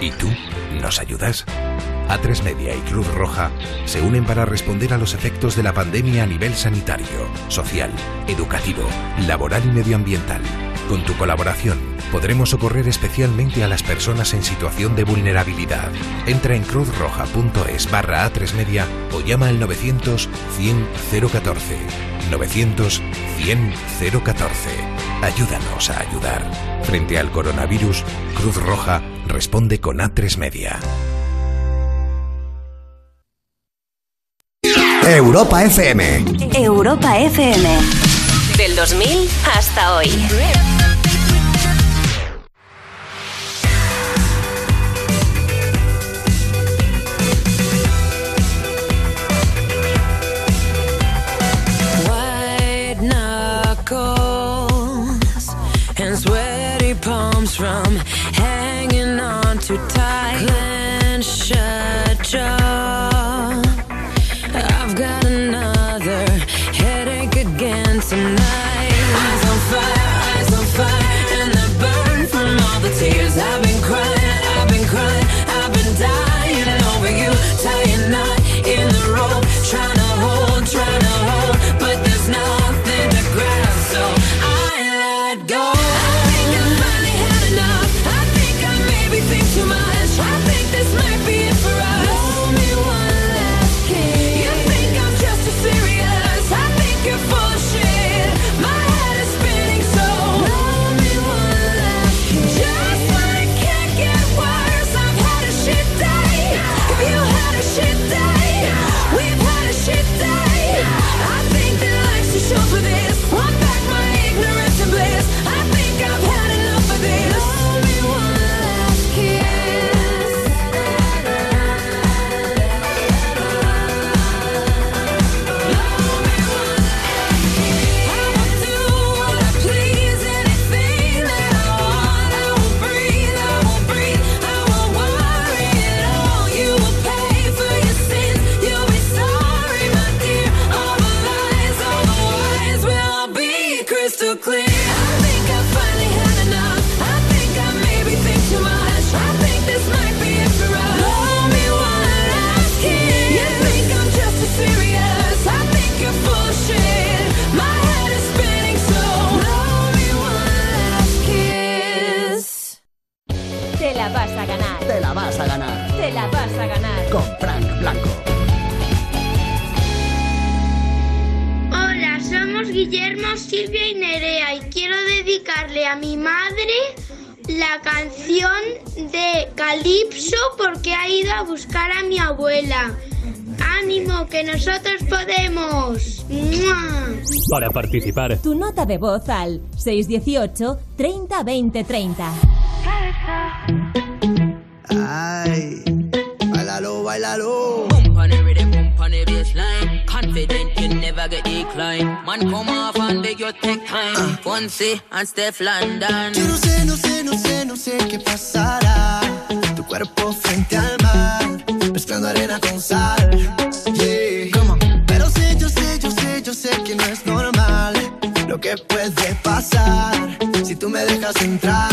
¿Y tú nos ayudas? A3 Media y Cruz Roja se unen para responder a los efectos de la pandemia a nivel sanitario, social, educativo, laboral y medioambiental. Con tu colaboración podremos socorrer especialmente a las personas en situación de vulnerabilidad. Entra en cruzroja.es barra A3 Media o llama al 900 100 014. 900 100 014. Ayúdanos a ayudar. Frente al coronavirus, Cruz Roja responde con A3 Media. Europa FM. Europa FM. Del 2000 hasta hoy. Sweaty palms from hanging on too tight. participar. Tu nota de voz al 618 30 20 30. Ay, bailalo, bailalo. Confident you never get decline. Man, come off and beg your take time. Fonse and Steph London. Yo no sé, no sé, no sé, no sé qué pasará. Tu cuerpo frente al mar, mezclando arena con sal central.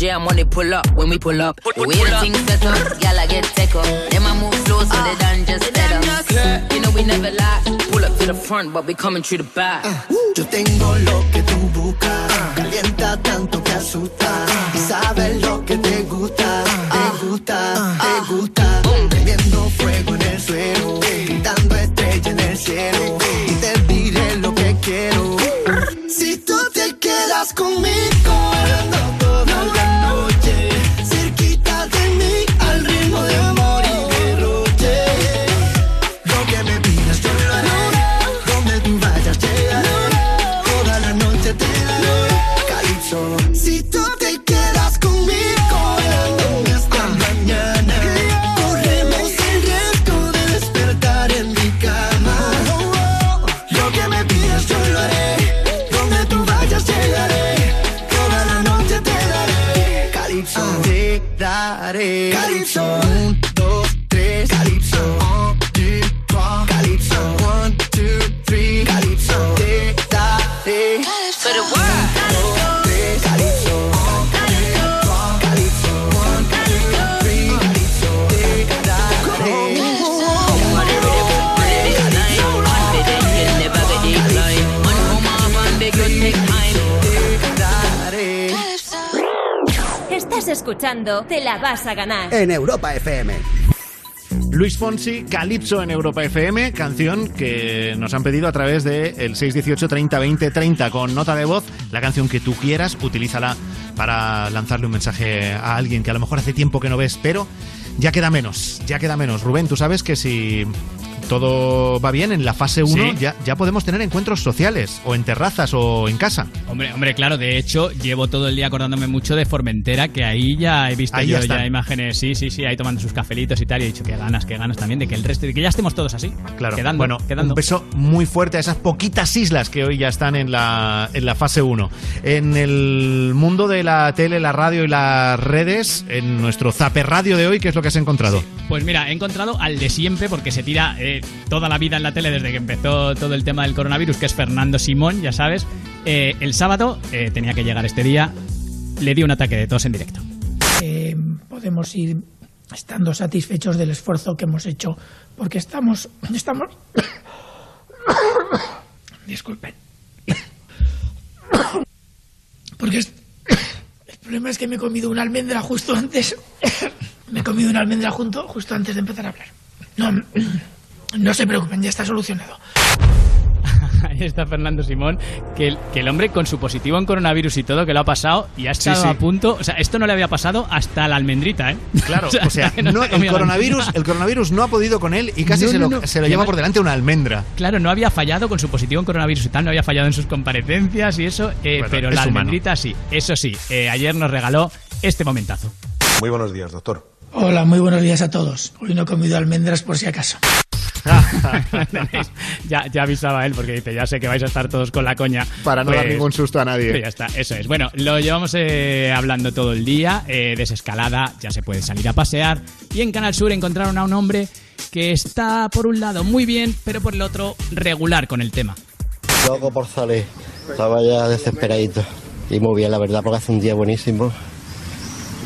jam when they pull up, when we pull up. Pull, pull, we the things set up, y'all I get techo. Them I move slow so uh, they done just ah, set up. Yeah. You know we never lie, pull up to the front but we coming through the back. Uh, yo tengo lo que tú buscas, uh, calienta tanto que asusta. Y sabes lo que te gusta, te ah, gusta, te gusta. Prendiendo fuego en el suelo, gritando estrellas en el cielo. Y te diré lo que quiero. Si tú te quedas conmigo. La vas a ganar. En Europa FM. Luis Fonsi, Calypso en Europa FM, canción que nos han pedido a través del el 618 30 20 30 con nota de voz, la canción que tú quieras, utilízala para lanzarle un mensaje a alguien que a lo mejor hace tiempo que no ves, pero ya queda menos, ya queda menos. Rubén, tú sabes que si todo va bien en la fase 1, Sí. ya, ya podemos tener encuentros sociales, o en terrazas o en casa. Hombre, hombre, claro, de hecho, llevo todo el día acordándome mucho de Formentera, que ahí ya he visto Ahí yo ya imágenes, sí, sí, sí, ahí tomando sus cafelitos y tal, y he dicho que ganas, que ganas también de que el resto, de que ya estemos todos así. Claro, quedando, bueno, quedando. un beso muy fuerte a esas poquitas islas que hoy ya están en la, en la fase 1. En el mundo de la tele, la radio y las redes, en nuestro Zaper Radio de hoy, ¿qué es lo que has encontrado? Pues mira, he encontrado al de siempre, porque se tira eh, toda la vida en la tele desde que empezó todo el tema del coronavirus, que es Fernando Simón, ya sabes. Eh, el sábado, eh, tenía que llegar este día, le di un ataque de tos en directo. eh, podemos ir estando satisfechos del esfuerzo que hemos hecho, porque estamos, estamos, disculpen, porque el problema es que me he comido una almendra justo antes, me he comido una almendra junto, justo antes de empezar a hablar. No, no se preocupen, ya está solucionado. Ahí está Fernando Simón, que el, que el hombre con su positivo en coronavirus y todo que lo ha pasado y ha estado sí. a punto. O sea, esto no le había pasado hasta la almendrita, ¿eh? Claro, o sea, no el, coronavirus, el coronavirus no ha podido con él y casi No, se, no, lo, no. se lo lleva por delante una almendra. Claro, no había fallado con su positivo en coronavirus y tal, no había fallado en sus comparecencias y eso, eh, Bueno, pero es la humano. almendrita sí. Eso sí, eh, ayer nos regaló este momentazo. Muy buenos días, doctor. Hola, muy buenos días a todos. Hoy no he comido almendras por si acaso. ya, ya avisaba él porque dice, ya sé que vais a estar todos con la coña. Para no dar ningún susto a nadie. pues Ya está, eso es. Bueno, lo llevamos eh, hablando todo el día, eh, desescalada, ya se puede salir a pasear. Y en Canal Sur encontraron a un hombre que está por un lado muy bien, pero por el otro regular con el tema. Loco por salir. Estaba ya desesperadito. Y muy bien, la verdad, porque hace un día buenísimo.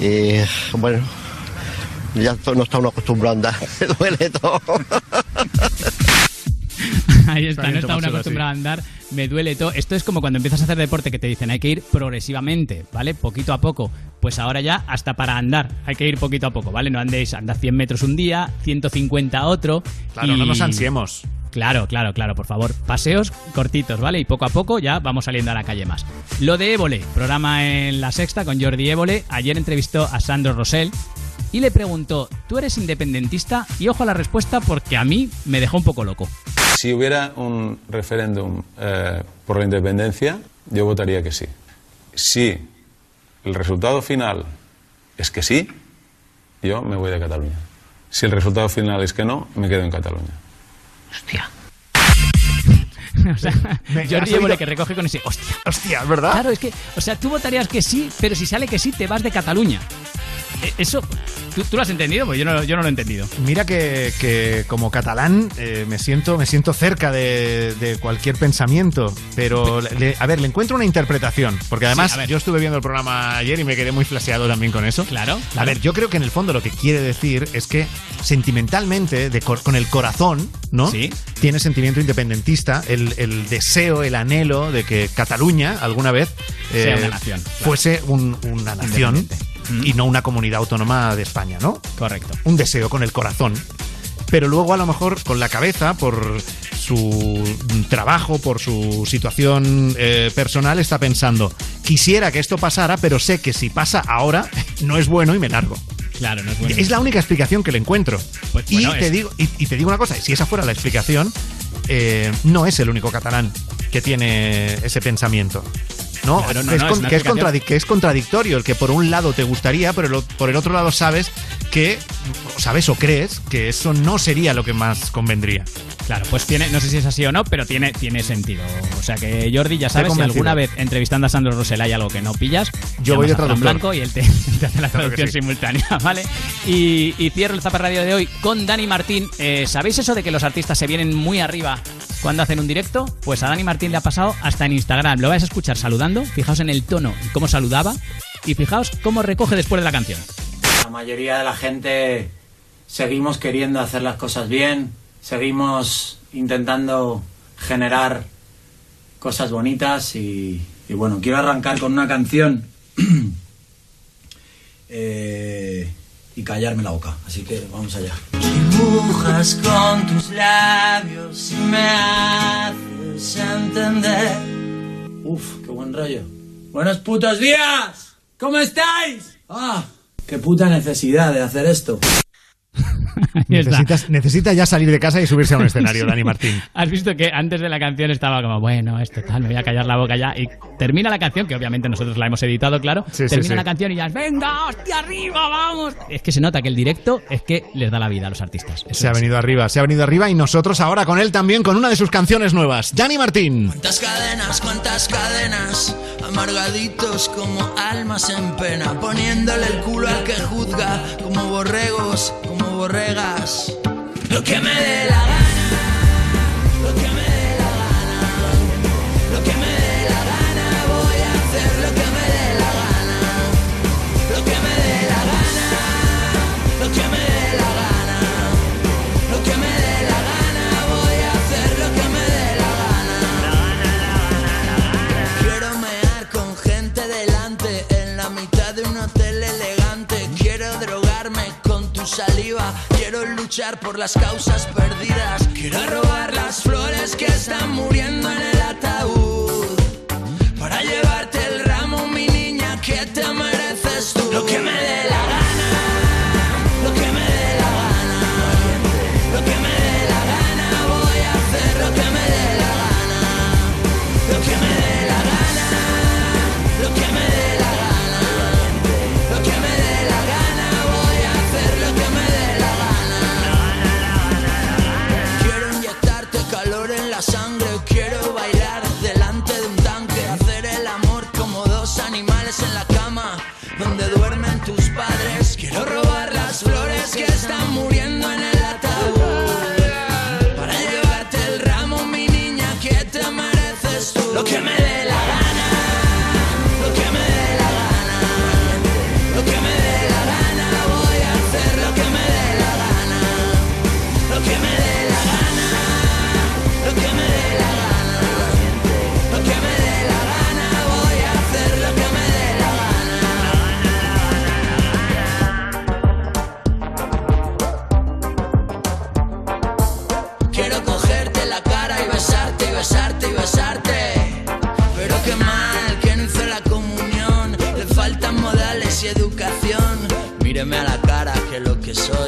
Y bueno, ya no está uno acostumbrado a andar. Me duele todo. Ahí está, no está uno acostumbrado a andar, me duele todo. Esto es como cuando empiezas a hacer deporte que te dicen hay que ir progresivamente, ¿vale? Poquito a poco. Pues ahora ya hasta para andar hay que ir poquito a poco, ¿vale? No andéis, andad 100 metros un día, 150 otro. Claro, y- no nos ansiemos. Claro, claro, claro, por favor. Paseos cortitos, ¿vale? Y poco a poco ya vamos saliendo a la calle más. Lo de Évole, programa en La Sexta con Jordi Évole. Ayer entrevistó a Sandro Rosell y le preguntó, ¿tú eres independentista? Y ojo a la respuesta porque a mí me dejó un poco loco. Si hubiera un referéndum eh, por la independencia, yo votaría que sí. Si el resultado final es que sí, yo me voy de Cataluña. Si el resultado final es que no, me quedo en Cataluña. o sea, Me- Jordi oído- Évole que recoge con ese hostia. Hostia, ¿verdad? Claro, es que, o sea, tú votarías que sí, pero si sale que sí, te vas de Cataluña. Eh, Eso, ¿tú, tú lo has entendido? Pues yo no, yo no lo he entendido. Mira que, que como catalán eh, me siento me siento cerca de, de cualquier pensamiento, pero le- a ver, le encuentro una interpretación, porque además Sí, yo estuve viendo el programa ayer y me quedé muy flaseado también con eso. Claro. A ver, yo creo que en el fondo lo que quiere decir es que sentimentalmente, de cor- con el corazón, ¿no? Sí. Tiene sentimiento independentista, el, el deseo, el anhelo de que Cataluña alguna vez eh, Sea una nación, claro. fuese un- una nación y no una comunidad autónoma de España, ¿no? Correcto. Un deseo con el corazón. Pero luego a lo mejor con la cabeza, por su trabajo, por su situación eh, personal, está pensando, quisiera que esto pasara, pero sé que si pasa ahora, no es bueno y me largo. Claro, no es bueno. Es la única explicación que le encuentro. Pues, y, bueno, te es- digo, y, y te digo una cosa, si esa fuera la explicación, eh, no es el único catalán que tiene ese pensamiento. ¿No? Claro, no, es no, que, es que contradictorio, el que por un lado te gustaría, pero por el otro lado sabes que, o sabes o crees que eso no sería lo que más convendría. Claro, pues tiene, no sé si es así o no, pero tiene, tiene sentido. O sea que Jordi, ya sabes, si alguna vez entrevistando a Sandro Rosell hay algo que no pillas, Yo voy de traductor. Blanco y él te, te hace la Claro traducción sí. simultánea, ¿vale? Y, y cierro el Zapa Radio de hoy con Dani Martín. Eh, ¿Sabéis eso de que los artistas se vienen muy arriba cuando hacen un directo? Pues a Dani Martín le ha pasado hasta en Instagram. Lo vais a escuchar saludando. Fijaos en el tono y cómo saludaba. Y fijaos cómo recoge después de la canción. La mayoría de la gente seguimos queriendo hacer las cosas bien, seguimos intentando generar cosas bonitas y, y bueno, quiero arrancar con una canción eh, y callarme la boca. Así que vamos allá. Dibujas con tus labios y me haces entender. Uf, qué buen rollo. Buenos putos días. ¿Cómo estáis? Ah, qué puta necesidad de hacer esto. Necesitas, necesita ya salir de casa y subirse a un escenario, Dani Martín. Has visto que antes de la canción estaba como, bueno, esto tal, me voy a callar la boca ya. Y termina la canción, que obviamente nosotros la hemos editado, claro. Sí, termina sí. la canción y ya es, venga, hostia, arriba, vamos. Es que se nota que el directo es que les da la vida a los artistas. Eso Se ha venido arriba, se ha venido arriba y nosotros ahora con él también con una de sus canciones nuevas. Dani Martín. Cuántas cadenas, cuántas cadenas, amargaditos como almas en pena, poniéndole el culo al que juzga, como borregos, como borregas. Lo que me dé la gana, saliva. Quiero luchar por las causas perdidas. Quiero robar las que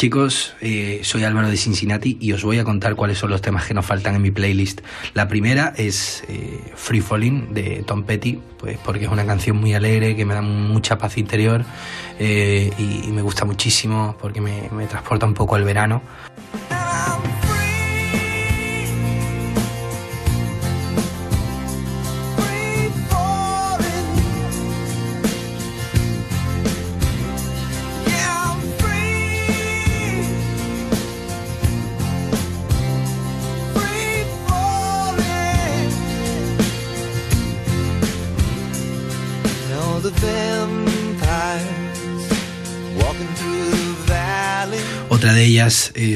chicos, eh, soy Álvaro de Cincinnati y os voy a contar cuáles son los temas que nos faltan en mi playlist. La primera es eh, Free Falling de Tom Petty, pues porque es una canción muy alegre que me da mucha paz interior eh, y, me gusta muchísimo porque me, me transporta un poco al verano.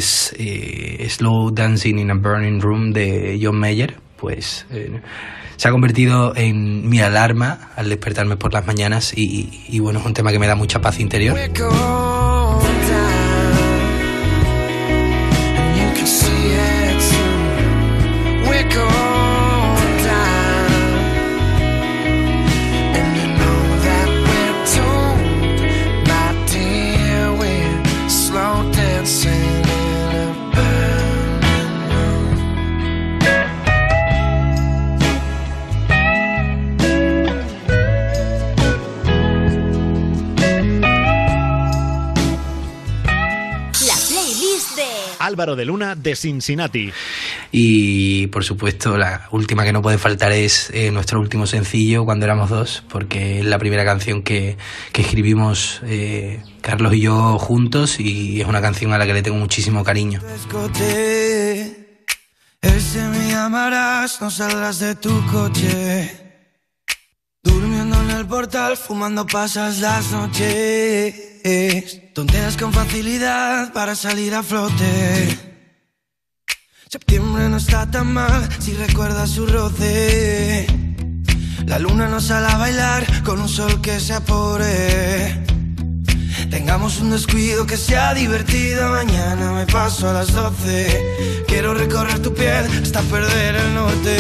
Es eh, Slow Dancing in a Burning Room de John Mayer, pues eh, se ha convertido en mi alarma al despertarme por las mañanas y, y bueno, es un tema que me da mucha paz interior. De Luna de Cincinnati. Y por supuesto, la última que no puede faltar es eh, nuestro último sencillo, Cuando éramos dos, porque es la primera canción que, que escribimos eh, Carlos y yo juntos y es una canción a la que le tengo muchísimo cariño. Escote, ese me no saldrás de tu coche. El portal, fumando pasas las noches. Tonteas con facilidad para salir a flote. Septiembre no está tan mal si recuerdas su roce. La luna nos sale a bailar con un sol que se apore. Tengamos un descuido que sea divertido. Mañana me paso a las 12. Quiero recorrer tu piel hasta perder el norte.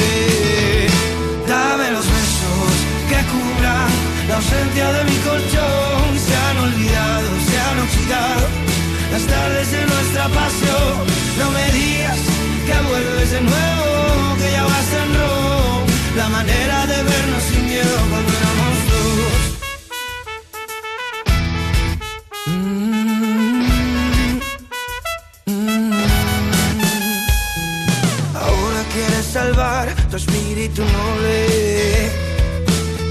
Dame los besos que cubran la ausencia de mi colchón. Se han olvidado, se han oxidado las tardes de nuestra pasión. No me digas que vuelves de nuevo, que ya vas en rojo. La manera de vernos sin miedo cuando éramos dos. Ahora quieres salvar tu espíritu noble.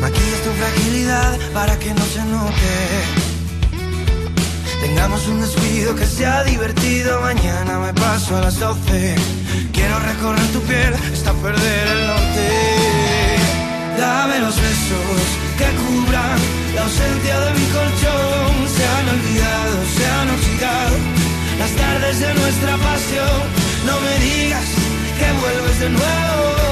Maquillas tu fragilidad para que no se note. Tengamos un descuido que sea divertido. Mañana me paso a las 12. Quiero recorrer tu piel hasta perder el norte. Dame los besos que cubran la ausencia de mi colchón. Se han olvidado, se han oxidado las tardes de nuestra pasión. No me digas que vuelves de nuevo,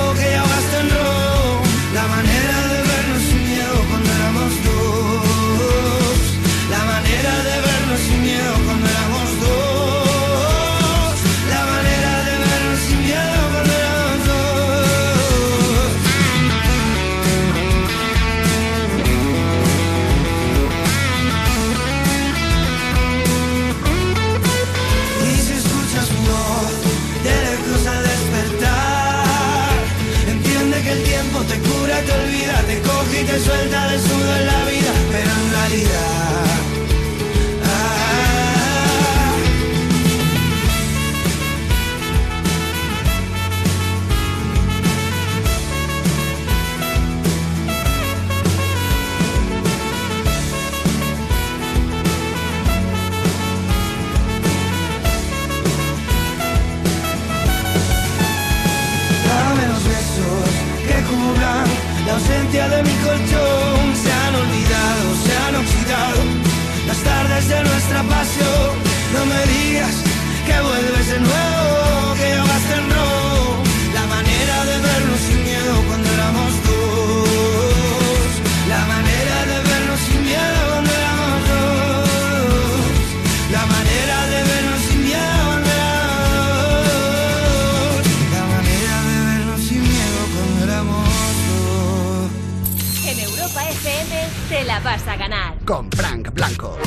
Con Frank Blanco.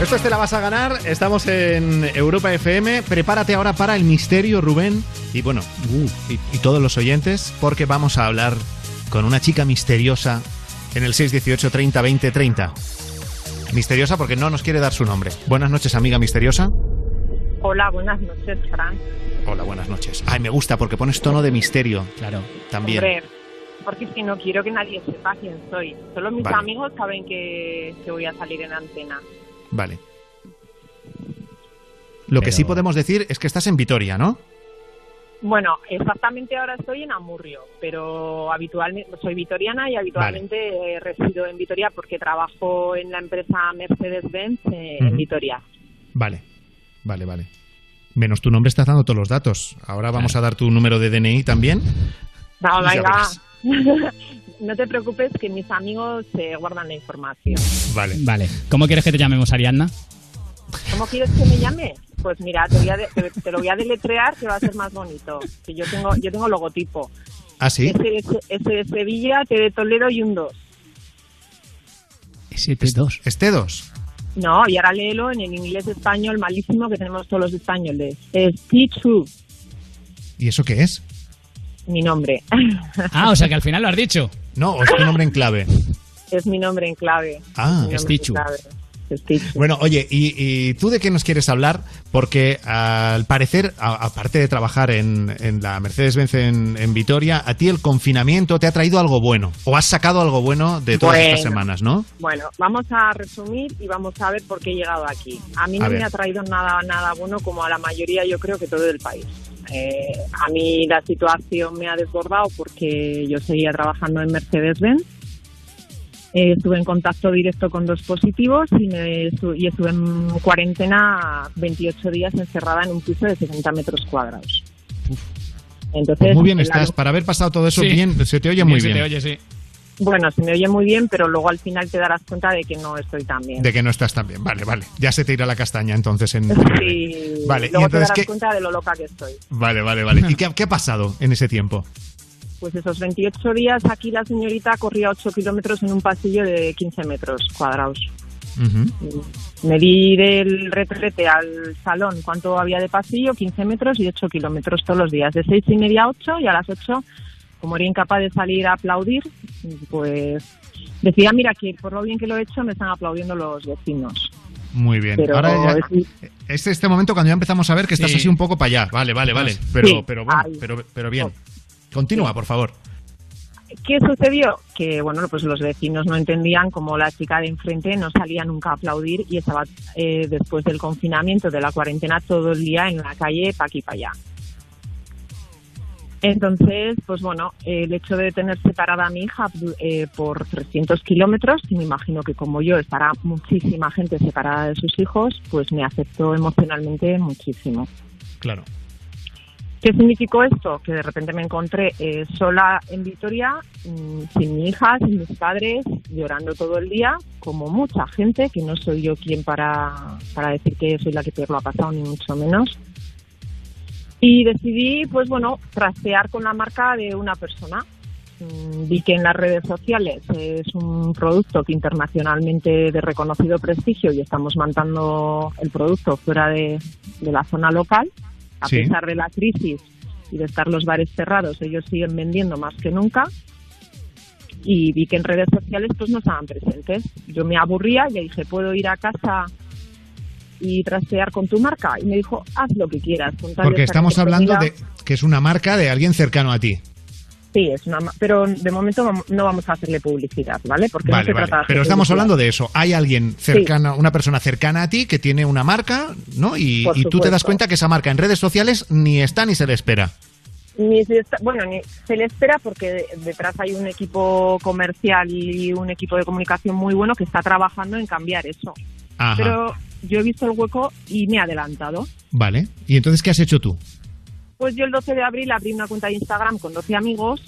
Esto es Te la vas a ganar. Estamos en Europa FM. Prepárate ahora para el misterio, Rubén. Y bueno, y, y todos los oyentes, porque vamos a hablar con una chica misteriosa en el 618 30 20 30. Misteriosa porque no nos quiere dar su nombre. Buenas noches, amiga misteriosa. Hola, buenas noches, Frank. Hola, buenas noches. Ay, me gusta porque pones tono de misterio. Claro. También. Hombre, porque si no quiero que nadie sepa quién soy. Solo mis Vale. amigos saben que, que voy a salir en antena. Vale. Lo que sí podemos decir es que estás en Vitoria, ¿no? Bueno, exactamente ahora estoy en Amurrio, pero habitualmente soy vitoriana y habitualmente eh, resido en Vitoria porque trabajo en la empresa Mercedes-Benz eh, en. Vitoria. Vale, vale, vale. Menos tu nombre estás dando todos los datos. Ahora vamos a dar tu número de DNI también. No, venga. no te preocupes que mis amigos se guardan la información. Vale. Vale. ¿Cómo quieres que te llamemos, Ariadna? ¿Cómo quieres que me llame? Pues mira, te, voy a de- te, te lo voy a deletrear que va a ser más bonito. Que yo tengo, yo tengo logotipo. ¿Ah, sí? S, S, S de Sevilla, T de Toledo y un 2. ST2. Este 2. No, y ahora léelo en el inglés español malísimo que tenemos todos los españoles. Es T2, ¿Y eso qué es? Mi nombre. Ah, o sea que al final lo has dicho. No, es tu nombre en clave. es mi nombre en clave. Ah, es Tichu. Bueno, oye, ¿y, y tú de qué nos quieres hablar? Porque al parecer, a- aparte de trabajar en, en la Mercedes-Benz en, en Vitoria, a ti el confinamiento te ha traído algo bueno. O has sacado algo bueno de todas estas semanas, ¿no? Bueno, vamos a resumir y vamos a ver por qué he llegado aquí. A mí A no ver. me ha traído nada, nada bueno como a la mayoría, yo creo que todo el país. Eh, a mí la situación me ha desbordado porque yo seguía trabajando en Mercedes-Benz. Eh, estuve en contacto directo con dos positivos y, me estu- y estuve en cuarentena 28 días encerrada en un piso de 60 metros cuadrados. Entonces, Pues muy bien la estás. Para haber pasado todo eso Sí. bien, se te oye Bien, muy se bien. te oye, sí. Bueno, se me oye muy bien, pero luego al final te darás cuenta de que no estoy tan bien. De que no estás tan bien. Vale, vale. Ya se te irá la castaña entonces en... Y Vale, y luego te entonces darás qué... cuenta de lo loca que estoy. Vale, vale, vale. ¿Y qué, qué ha pasado en ese tiempo? Pues esos 28 días aquí la señorita corría 8 kilómetros en un pasillo de 15 metros cuadrados. Medí del retrete al salón cuánto había de pasillo, 15 metros y 8 kilómetros todos los días, de 6 y media a 8 y a las 8, como era incapaz de salir a aplaudir, pues decía, mira, que por lo bien que lo he hecho me están aplaudiendo los vecinos. Muy bien. Pero Ahora ya, es- es este momento cuando ya empezamos a ver que estás Sí. así un poco para allá. Vale, vale, vale. Sí. Pero, pero bueno, pero, pero bien. Continúa, por favor. ¿Qué sucedió? Que bueno, pues los vecinos no entendían cómo la chica de enfrente no salía nunca a aplaudir y estaba eh, después del confinamiento, de la cuarentena, todo el día en la calle, pa' aquí, pa' allá. Entonces, pues bueno, el hecho de tener separada a mi hija eh, por 300 kilómetros, y me imagino que como yo estará muchísima gente separada de sus hijos, pues me afectó emocionalmente muchísimo. Claro. ¿Qué significó esto? Que de repente me encontré eh, sola en Vitoria, mm, sin mi hija, sin mis padres, llorando todo el día, como mucha gente, que no soy yo quien para, para decir que soy la que peor lo ha pasado, ni mucho menos. Y decidí, pues bueno, trastear con la marca de una persona. Mm, Vi que en las redes sociales es un producto que internacionalmente de reconocido prestigio y estamos mandando el producto fuera de, de la zona local. A Sí. pesar de la crisis y de estar los bares cerrados, ellos siguen vendiendo más que nunca. Y vi que en redes sociales pues no estaban presentes. Yo me aburría y dije, ¿puedo ir a casa y trastear con tu marca? Y me dijo, haz lo que quieras. Porque estamos hablando de entretenida". que es una marca de alguien cercano a ti. Sí, es una, pero de momento no vamos a hacerle publicidad, ¿vale? Porque no Vale, se vale. trata de Pero estamos publicidad. hablando de eso. Hay alguien cercana, una persona cercana a ti que tiene una marca, ¿no? Y, y tú te das cuenta que esa marca en redes sociales ni está ni se le espera. Ni se está- bueno, ni se le espera porque de- detrás hay un equipo comercial y un equipo de comunicación muy bueno que está trabajando en cambiar eso. Ajá. Pero yo he visto el hueco y me he adelantado. Vale. ¿Y entonces qué has hecho tú? Pues yo el 12 de abril abrí una cuenta de Instagram con 12 amigos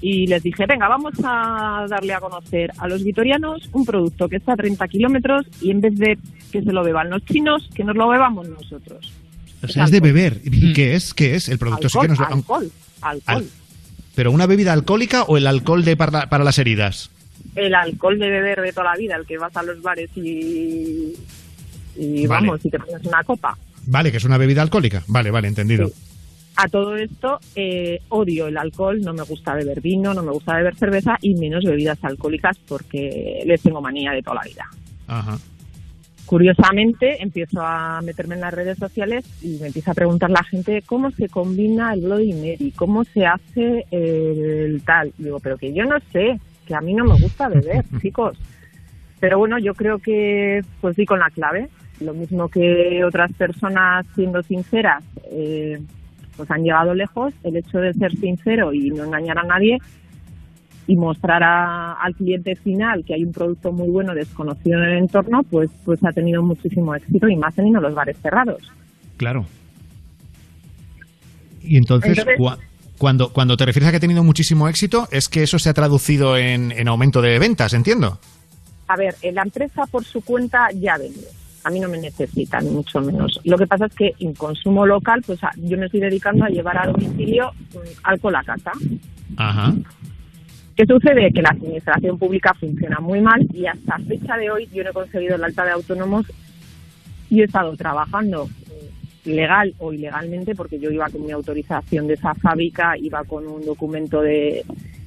y les dije, venga, vamos a darle a conocer a los vitorianos un producto que está a 30 kilómetros y en vez de que se lo beban los chinos, que nos lo bebamos nosotros. O sea, es de beber. ¿Y qué es? ¿Qué es el producto? Sí Alcohol, que nos lo- alcohol, alcohol. Al- ¿Pero una bebida alcohólica o el alcohol de para, para las heridas? El alcohol de beber de toda la vida, el que vas a los bares y, y Vale. vamos, y te pones una copa. Vale, que es una bebida alcohólica. Vale, vale, entendido. A todo esto, eh, odio el alcohol, no me gusta beber vino, no me gusta beber cerveza y menos bebidas alcohólicas porque les tengo manía de toda la vida. Ajá. Curiosamente, empiezo a meterme en las redes sociales y me empieza a preguntar la gente cómo se combina el Bloody Mary, cómo se hace el tal. Digo, pero que yo no sé, que a mí no me gusta beber, chicos. Pero bueno, yo creo que pues di con la clave. Lo mismo que otras personas, siendo sinceras, eh, pues han llegado lejos. El hecho de ser sincero y no engañar a nadie y mostrar a- al cliente final que hay un producto muy bueno desconocido en el entorno, pues, pues ha tenido muchísimo éxito y más teniendo los bares cerrados. Claro. Y entonces, Entonces- cua- cuando, cuando te refieres a que ha tenido muchísimo éxito, es que eso se ha traducido en, en aumento de ventas, entiendo. A ver, eh, la empresa por su cuenta ya vende. A mí no me necesita, ni mucho menos. Lo que pasa es que en consumo local, pues yo me estoy dedicando a llevar a domicilio mm, alcohol a casa. Ajá. ¿Qué sucede? Que la administración pública funciona muy mal y hasta fecha de hoy yo no he conseguido el alta de autónomos y he estado trabajando eh, legal o ilegalmente porque yo iba con mi autorización de esa fábrica, iba con un documento de,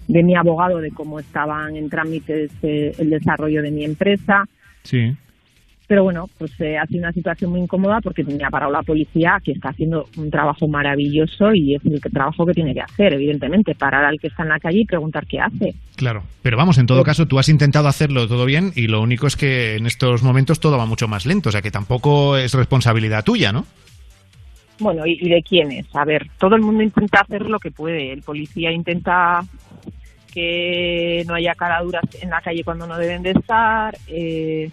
de mi abogado de cómo estaban en trámites eh, el desarrollo de mi empresa. Sí. Pero bueno, pues eh, ha sido una situación muy incómoda porque me ha parado la policía, que está haciendo un trabajo maravilloso y es el que- trabajo que tiene que hacer, evidentemente, parar al que está en la calle y preguntar qué hace. Claro. Pero vamos, en todo caso, tú has intentado hacerlo todo bien y lo único es que en estos momentos todo va mucho más lento. O sea que tampoco es responsabilidad tuya, ¿no? Bueno, ¿y, y de quién es? A ver, todo el mundo intenta hacer lo que puede. El policía intenta que no haya caraduras en la calle cuando no deben de estar. Eh,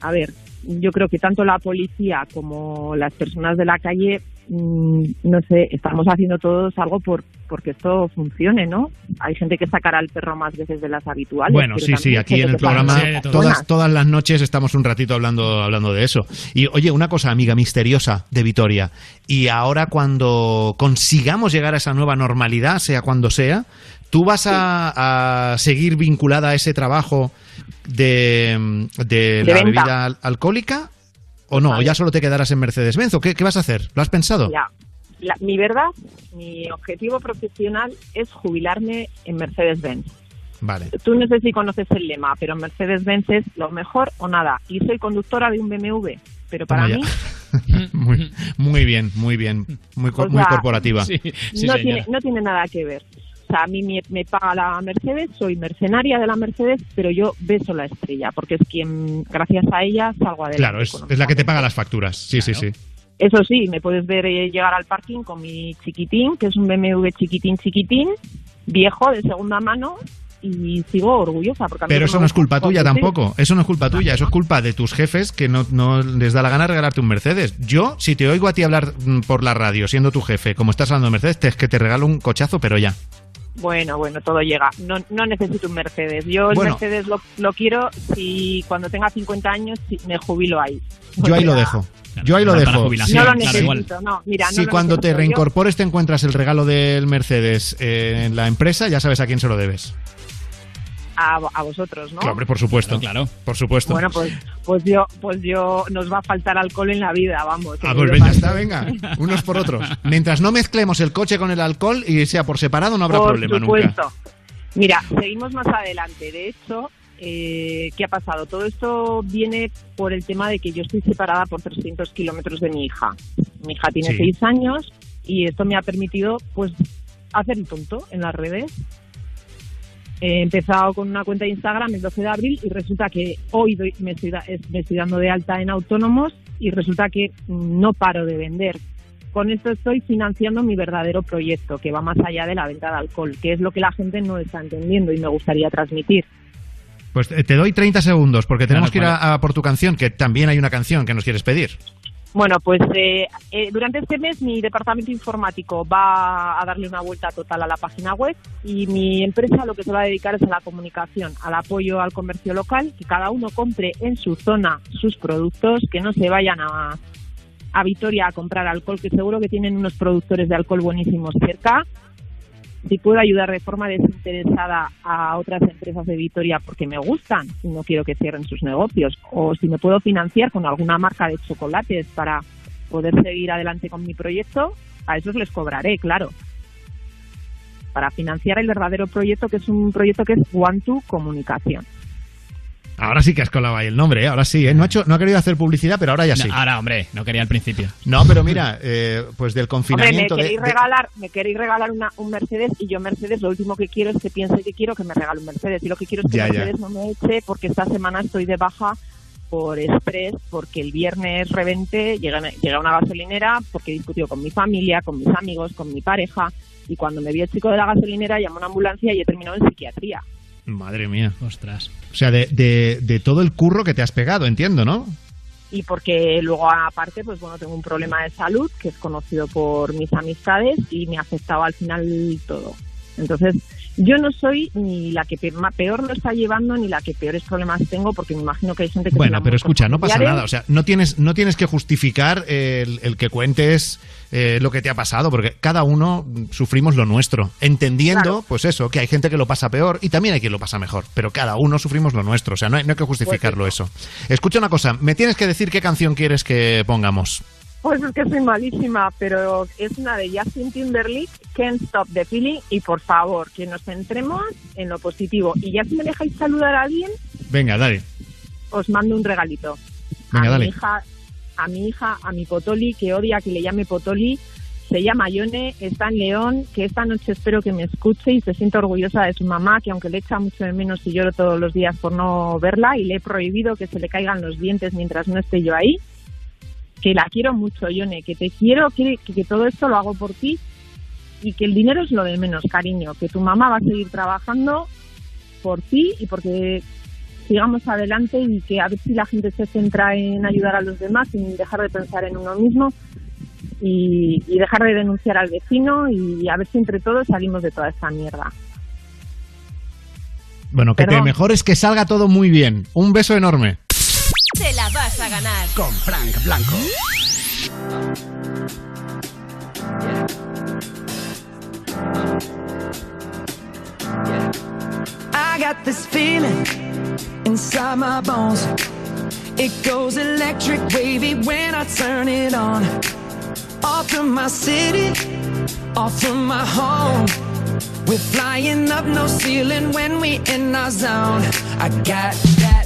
a ver, yo creo que tanto la policía como las personas de la calle, mm, no sé, estamos haciendo todos algo por porque esto funcione, ¿no? Hay gente que sacará al perro más veces de las habituales. Bueno, sí, sí, aquí en el programa todas, todas las noches estamos un ratito hablando, hablando de eso. Y oye, una cosa, amiga misteriosa de Vitoria. Y ahora cuando consigamos llegar a esa nueva normalidad, sea cuando sea, ¿tú vas a, a seguir vinculada a ese trabajo de, de De la venta. bebida al- alcohólica? ¿O no? ¿O ya solo te quedarás en Mercedes-Benz? ¿O qué, qué vas a hacer? ¿Lo has pensado? Ya. La- mi verdad, mi objetivo profesional es jubilarme en Mercedes-Benz. Vale. Tú no sé si conoces el lema, pero Mercedes-Benz es lo mejor o nada. Y soy conductora de un BMW, pero para mí muy, muy bien, muy bien. Muy, O muy corporativa. no, tiene, no tiene nada que ver. O sea, a mí me, me paga la Mercedes, soy mercenaria de la Mercedes, pero yo beso la estrella, porque es quien, gracias a ella, salgo adelante. Claro, es, es la que te paga las facturas. Sí, sí, sí. Eso sí, me puedes ver eh, llegar al parking con mi chiquitín, que es un BMW chiquitín, chiquitín, viejo, de segunda mano, y sigo orgullosa. Porque a mí Pero eso no es culpa tuya tampoco. Eso no es culpa tuya. Eso es culpa de tus jefes que no, no les da la gana regalarte un Mercedes. Yo, si te oigo a ti hablar mm, por la radio, siendo tu jefe, como estás hablando de Mercedes, te, es que te regalo un cochazo, pero ya. Bueno, bueno, todo llega. No, no necesito un Mercedes. Yo el Bueno. Mercedes lo, lo quiero si cuando tenga 50 años si me jubilo ahí. Yo ahí lo dejo. Yo ahí lo para dejo. No lo claro, necesito, igual. no. Mira, no si lo cuando te. Yo- reincorpores te encuentras el regalo del Mercedes en la empresa, ya sabes a quién se lo debes. A, a vosotros, ¿no? Claro, hombre, por supuesto. Claro. Por supuesto. Bueno, pues, pues yo, pues yo, nos va a faltar alcohol en la vida, vamos. Ah, Que pues venga, está, venga. Unos por otros. Mientras no mezclemos el coche con el alcohol y sea por separado, no habrá Por problema supuesto. nunca. Mira, seguimos más adelante. De hecho, eh, ¿qué ha pasado? Todo esto viene por el tema de que yo estoy separada por 300 kilómetros de mi hija. Mi hija tiene Sí. seis años y esto me ha permitido, pues, hacer el tonto en las redes. He empezado con una cuenta de Instagram el 12 de abril y resulta que hoy doy- me, estoy, me estoy dando de alta en autónomos y resulta que mm, no paro de vender. Con esto estoy financiando mi verdadero proyecto, que va más allá de la venta de alcohol, que es lo que la gente no está entendiendo y me gustaría transmitir. Pues eh, te doy 30 segundos porque tenemos Claro, que ir a, a por tu canción, que también hay una canción que nos quieres pedir. Bueno, pues eh, eh, durante este mes mi departamento informático va a darle una vuelta total a la página web y mi empresa lo que se va a dedicar es a la comunicación, al apoyo al comercio local, que cada uno compre en su zona sus productos, que no se vayan a, a Vitoria a comprar alcohol, que seguro que tienen unos productores de alcohol buenísimos cerca. Si puedo ayudar de forma desinteresada a otras empresas de Vitoria porque me gustan y no quiero que cierren sus negocios, o si me puedo financiar con alguna marca de chocolates para poder seguir adelante con mi proyecto, a esos les cobraré, claro. Para financiar el verdadero proyecto, que es un proyecto que es One to Comunicación. Ahora sí que has colado ahí el nombre, ¿eh? ahora sí. ¿eh? No, ha hecho, no ha querido hacer publicidad, pero ahora ya sí. No, ahora, hombre, no quería al principio. No, pero mira, eh, pues del Hombre, me confinamiento... de- queréis de- regalar, me queréis regalar una, un Mercedes y yo Mercedes lo último que quiero es que piense que quiero que me regale un Mercedes y lo que quiero es que Ya, ya. Mercedes no me eche porque esta semana estoy de baja por estrés, porque el viernes reventé, llegué, llegué a una gasolinera porque he discutido con mi familia, con mis amigos, con mi pareja y cuando me vio el chico de la gasolinera llamó a una ambulancia y he terminado en psiquiatría. Madre mía. Ostras. O sea, de, de- de todo el curro que te has pegado, entiendo, ¿no? y porque luego aparte pues bueno tengo un problema de salud que es conocido por mis amistades y me ha afectado al final todo entonces yo no soy ni la que peor lo está llevando ni la que peores problemas tengo porque me imagino que hay gente que Bueno, pero escucha, no pasa nada. O sea, no tienes, no tienes que justificar el, el que cuentes eh, lo que te ha pasado, porque cada uno mm, sufrimos lo nuestro, entendiendo, Claro. pues eso, que hay gente que lo pasa peor y también hay quien lo pasa mejor, pero cada uno sufrimos lo nuestro. O sea, no hay, no hay que justificarlo eso. Escucha una cosa, me tienes que decir qué canción quieres que pongamos. Pues es que soy malísima, pero es una de Justin Timberlake, Can't Stop the Feeling, y por favor, que nos centremos en lo positivo. Y ya si me dejáis saludar a alguien, Venga, dale. os mando un regalito. Venga, a dale. mi hija, a mi hija, a mi Potoli, que odia que le llame Potoli, se llama Yone, está en León, que esta noche espero que me escuche y se sienta orgullosa de su mamá, que aunque le echa mucho de menos y lloro todos los días por no verla y le he prohibido que se le caigan los dientes mientras no esté yo ahí, que la quiero mucho, Yone, que te quiero, que, que, todo esto lo hago por ti y que el dinero es lo de menos, cariño, que tu mamá va a seguir trabajando por ti y porque sigamos adelante y que a ver si la gente se centra en ayudar a los demás sin dejar de pensar en uno mismo y, y dejar de denunciar al vecino y a ver si entre todos salimos de toda esta mierda. Bueno, que te Perdón. mejor es que salga todo muy bien. Un beso enorme. Te la vas a ganar. Con Frank Blanco. I got this feeling inside my bones. It goes electric wavy when I turn it on. Off from my city, off from my home. We're flying up no ceiling when we in our zone. I got that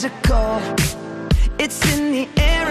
Magical. It's in the air,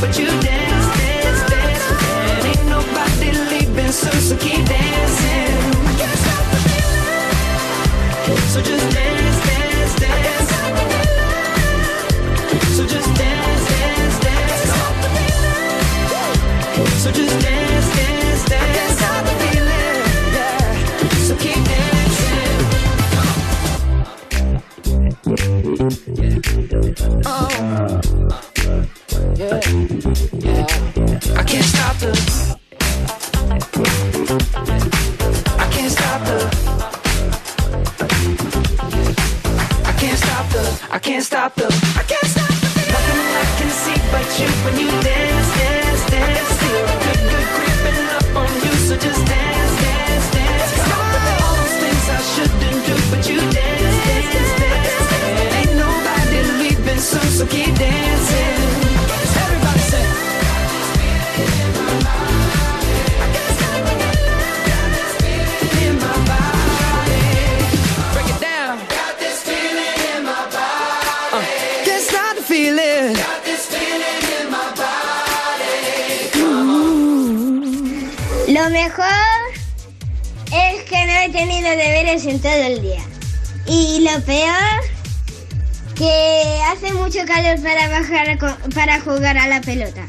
But you dance, dance, dance. And ain't nobody leaving so keep dancing. Can't stop the feeling. So just dance, dance, dance. So just dance, dance, dance. So just dance, dance, dance. Can't stop the feeling. Yeah. So keep dancing. Oh. So just dance dance dance all the things i shouldn't do but you dance dance dance nobody did leave been so so keep dancing. Tenido deberes en todo el día. Y lo peor, que hace mucho calor para bajar para jugar a la pelota.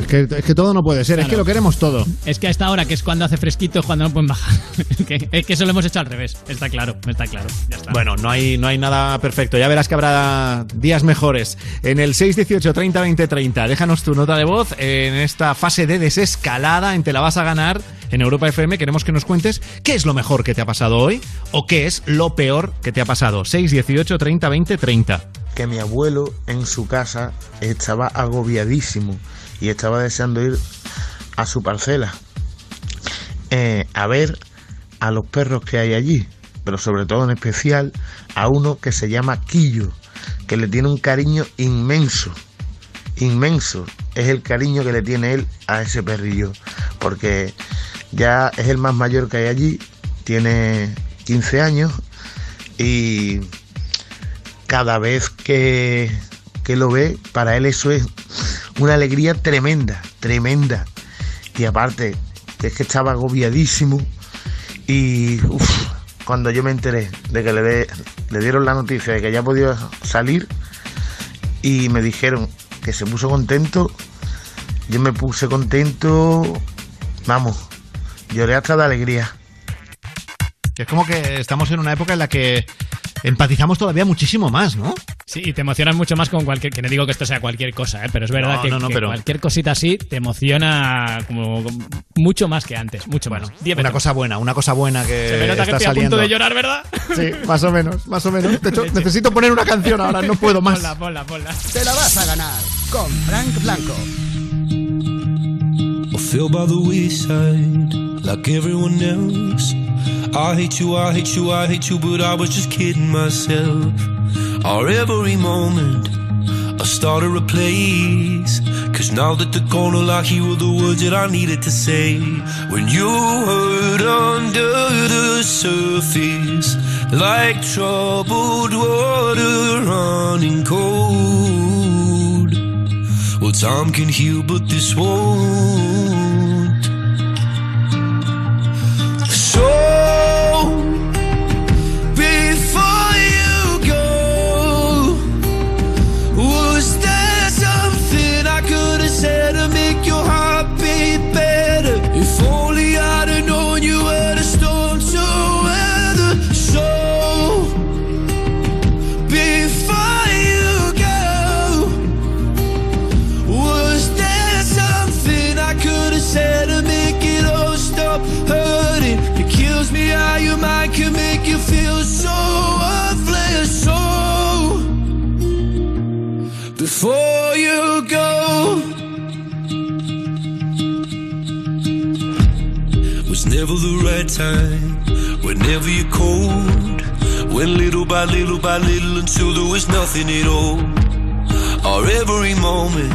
Es que, es que todo no puede ser, es que Claro. lo queremos todo. Es que a esta hora, que es cuando hace fresquito, es cuando no pueden bajar. es, que, es que eso lo hemos hecho al revés. Está claro, está claro. Ya está. Bueno, no hay, no hay nada perfecto. Ya verás que habrá días mejores. En el 618 30 20 30, déjanos tu nota de voz en esta fase de desescalada en Te la vas a ganar en Europa FM. Queremos que nos cuentes qué es lo mejor que te ha pasado hoy o qué es lo peor que te ha pasado. 618 30 20 30. que mi abuelo en su casa estaba agobiadísimo y estaba deseando ir a su parcela eh, a ver a los perros que hay allí, pero sobre todo en especial a uno que se llama Quillo, que le tiene un cariño inmenso, inmenso. Es el cariño que le tiene él a ese perrillo, porque ya es el más mayor que hay allí, tiene 15 años y cada vez que, que lo ve, para él eso es una alegría tremenda, tremenda. Y aparte, es que estaba agobiadísimo y cuando yo me enteré de que le, le dieron la noticia de que ya podía salir y me dijeron que se puso contento, yo me puse contento, vamos, lloré hasta de alegría. Que es como que estamos en una época en la que empatizamos todavía muchísimo más, ¿no? Sí, y te emocionas mucho más con cualquier. Que no digo que esto sea cualquier cosa, ¿eh? pero es verdad No, que, no, no, que pero- cualquier cosita así te emociona como mucho más que antes. Mucho más. Diez Una cosa buena, una cosa buena que Se me nota que está estoy a saliendo. punto de llorar, ¿verdad? Sí, más o menos, más o menos. De hecho, necesito poner una canción ahora, no puedo más. Ponla, ponla, ponla. Te la vas a ganar con Frank Blanco. I fell by the wayside like everyone else. I hate you, I hate you, I hate you, but I was just kidding myself. Our every moment, I started a place. Cause now that the corner I hear were the words that I needed to say. When you hurt under the surface, like troubled water running cold. Well, time can heal, but this won't. So, so worthless. So before you go, was never the right time. Whenever you're cold, went little by little by little until there was nothing at all. Our every moment,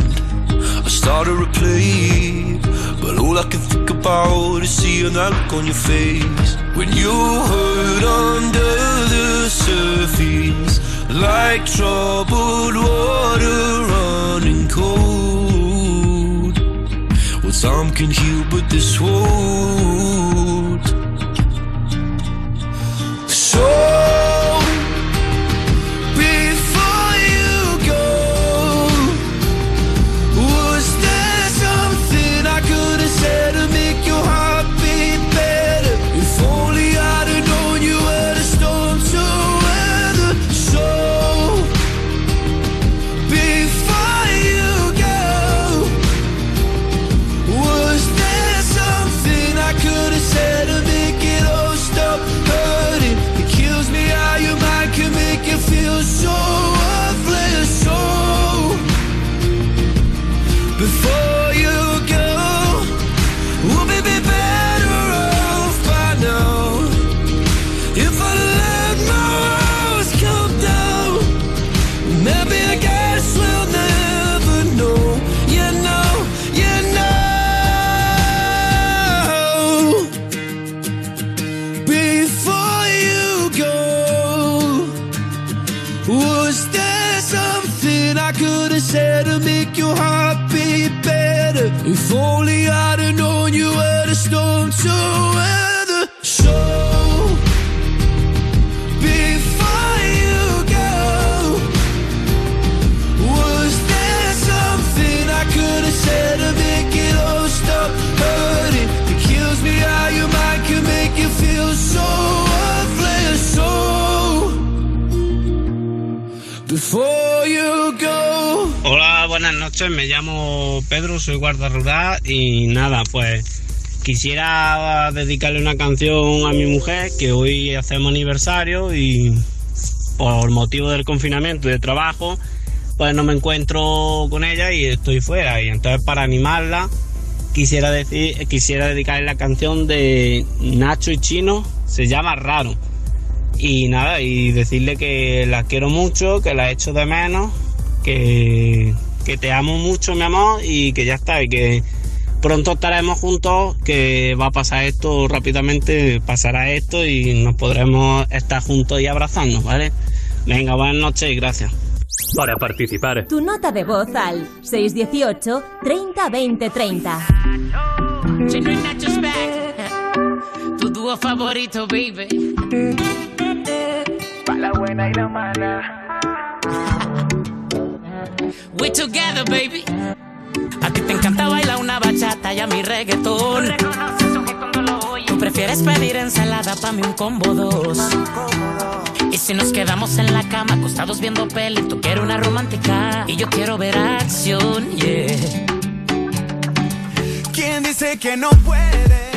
I started to play. But all I can think about is seeing that look on your face When you hurt under the surface Like troubled water running cold. Well, time can heal, but this won't. So Me llamo Pedro, soy guarda rural y nada, pues quisiera dedicarle una canción a mi mujer que hoy hacemos aniversario y por motivo del confinamiento y de trabajo, pues no me encuentro con ella y estoy fuera. Y entonces para animarla quisiera decir, quisiera dedicarle la canción de Nacho y Chino, se llama Raro. Y nada, y decirle que la quiero mucho, que la echo de menos, que, que te amo mucho, mi amor, y que ya está, y que pronto estaremos juntos, que va a pasar esto rápidamente, pasará esto y nos podremos estar juntos y abrazarnos, ¿vale? Venga, buenas noches y gracias. Para participar, Tu nota de voz al 618 30 20 30. Chino y Nacho's back. Tu dúo favorito, baby. Pa' la buena y la mala. We together, baby. A ti te encanta bailar una bachata y a mi reggaetón. Tú prefieres pedir ensalada pa' mí un combo dos. Y si nos quedamos en la cama acostados viendo peli, tú quieres una romántica y yo quiero ver acción, yeah. ¿Quién dice que no pueden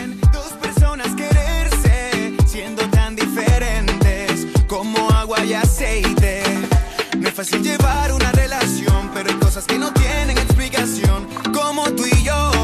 fácil llevar una relación, pero hay cosas que no tienen explicación, como tú y yo,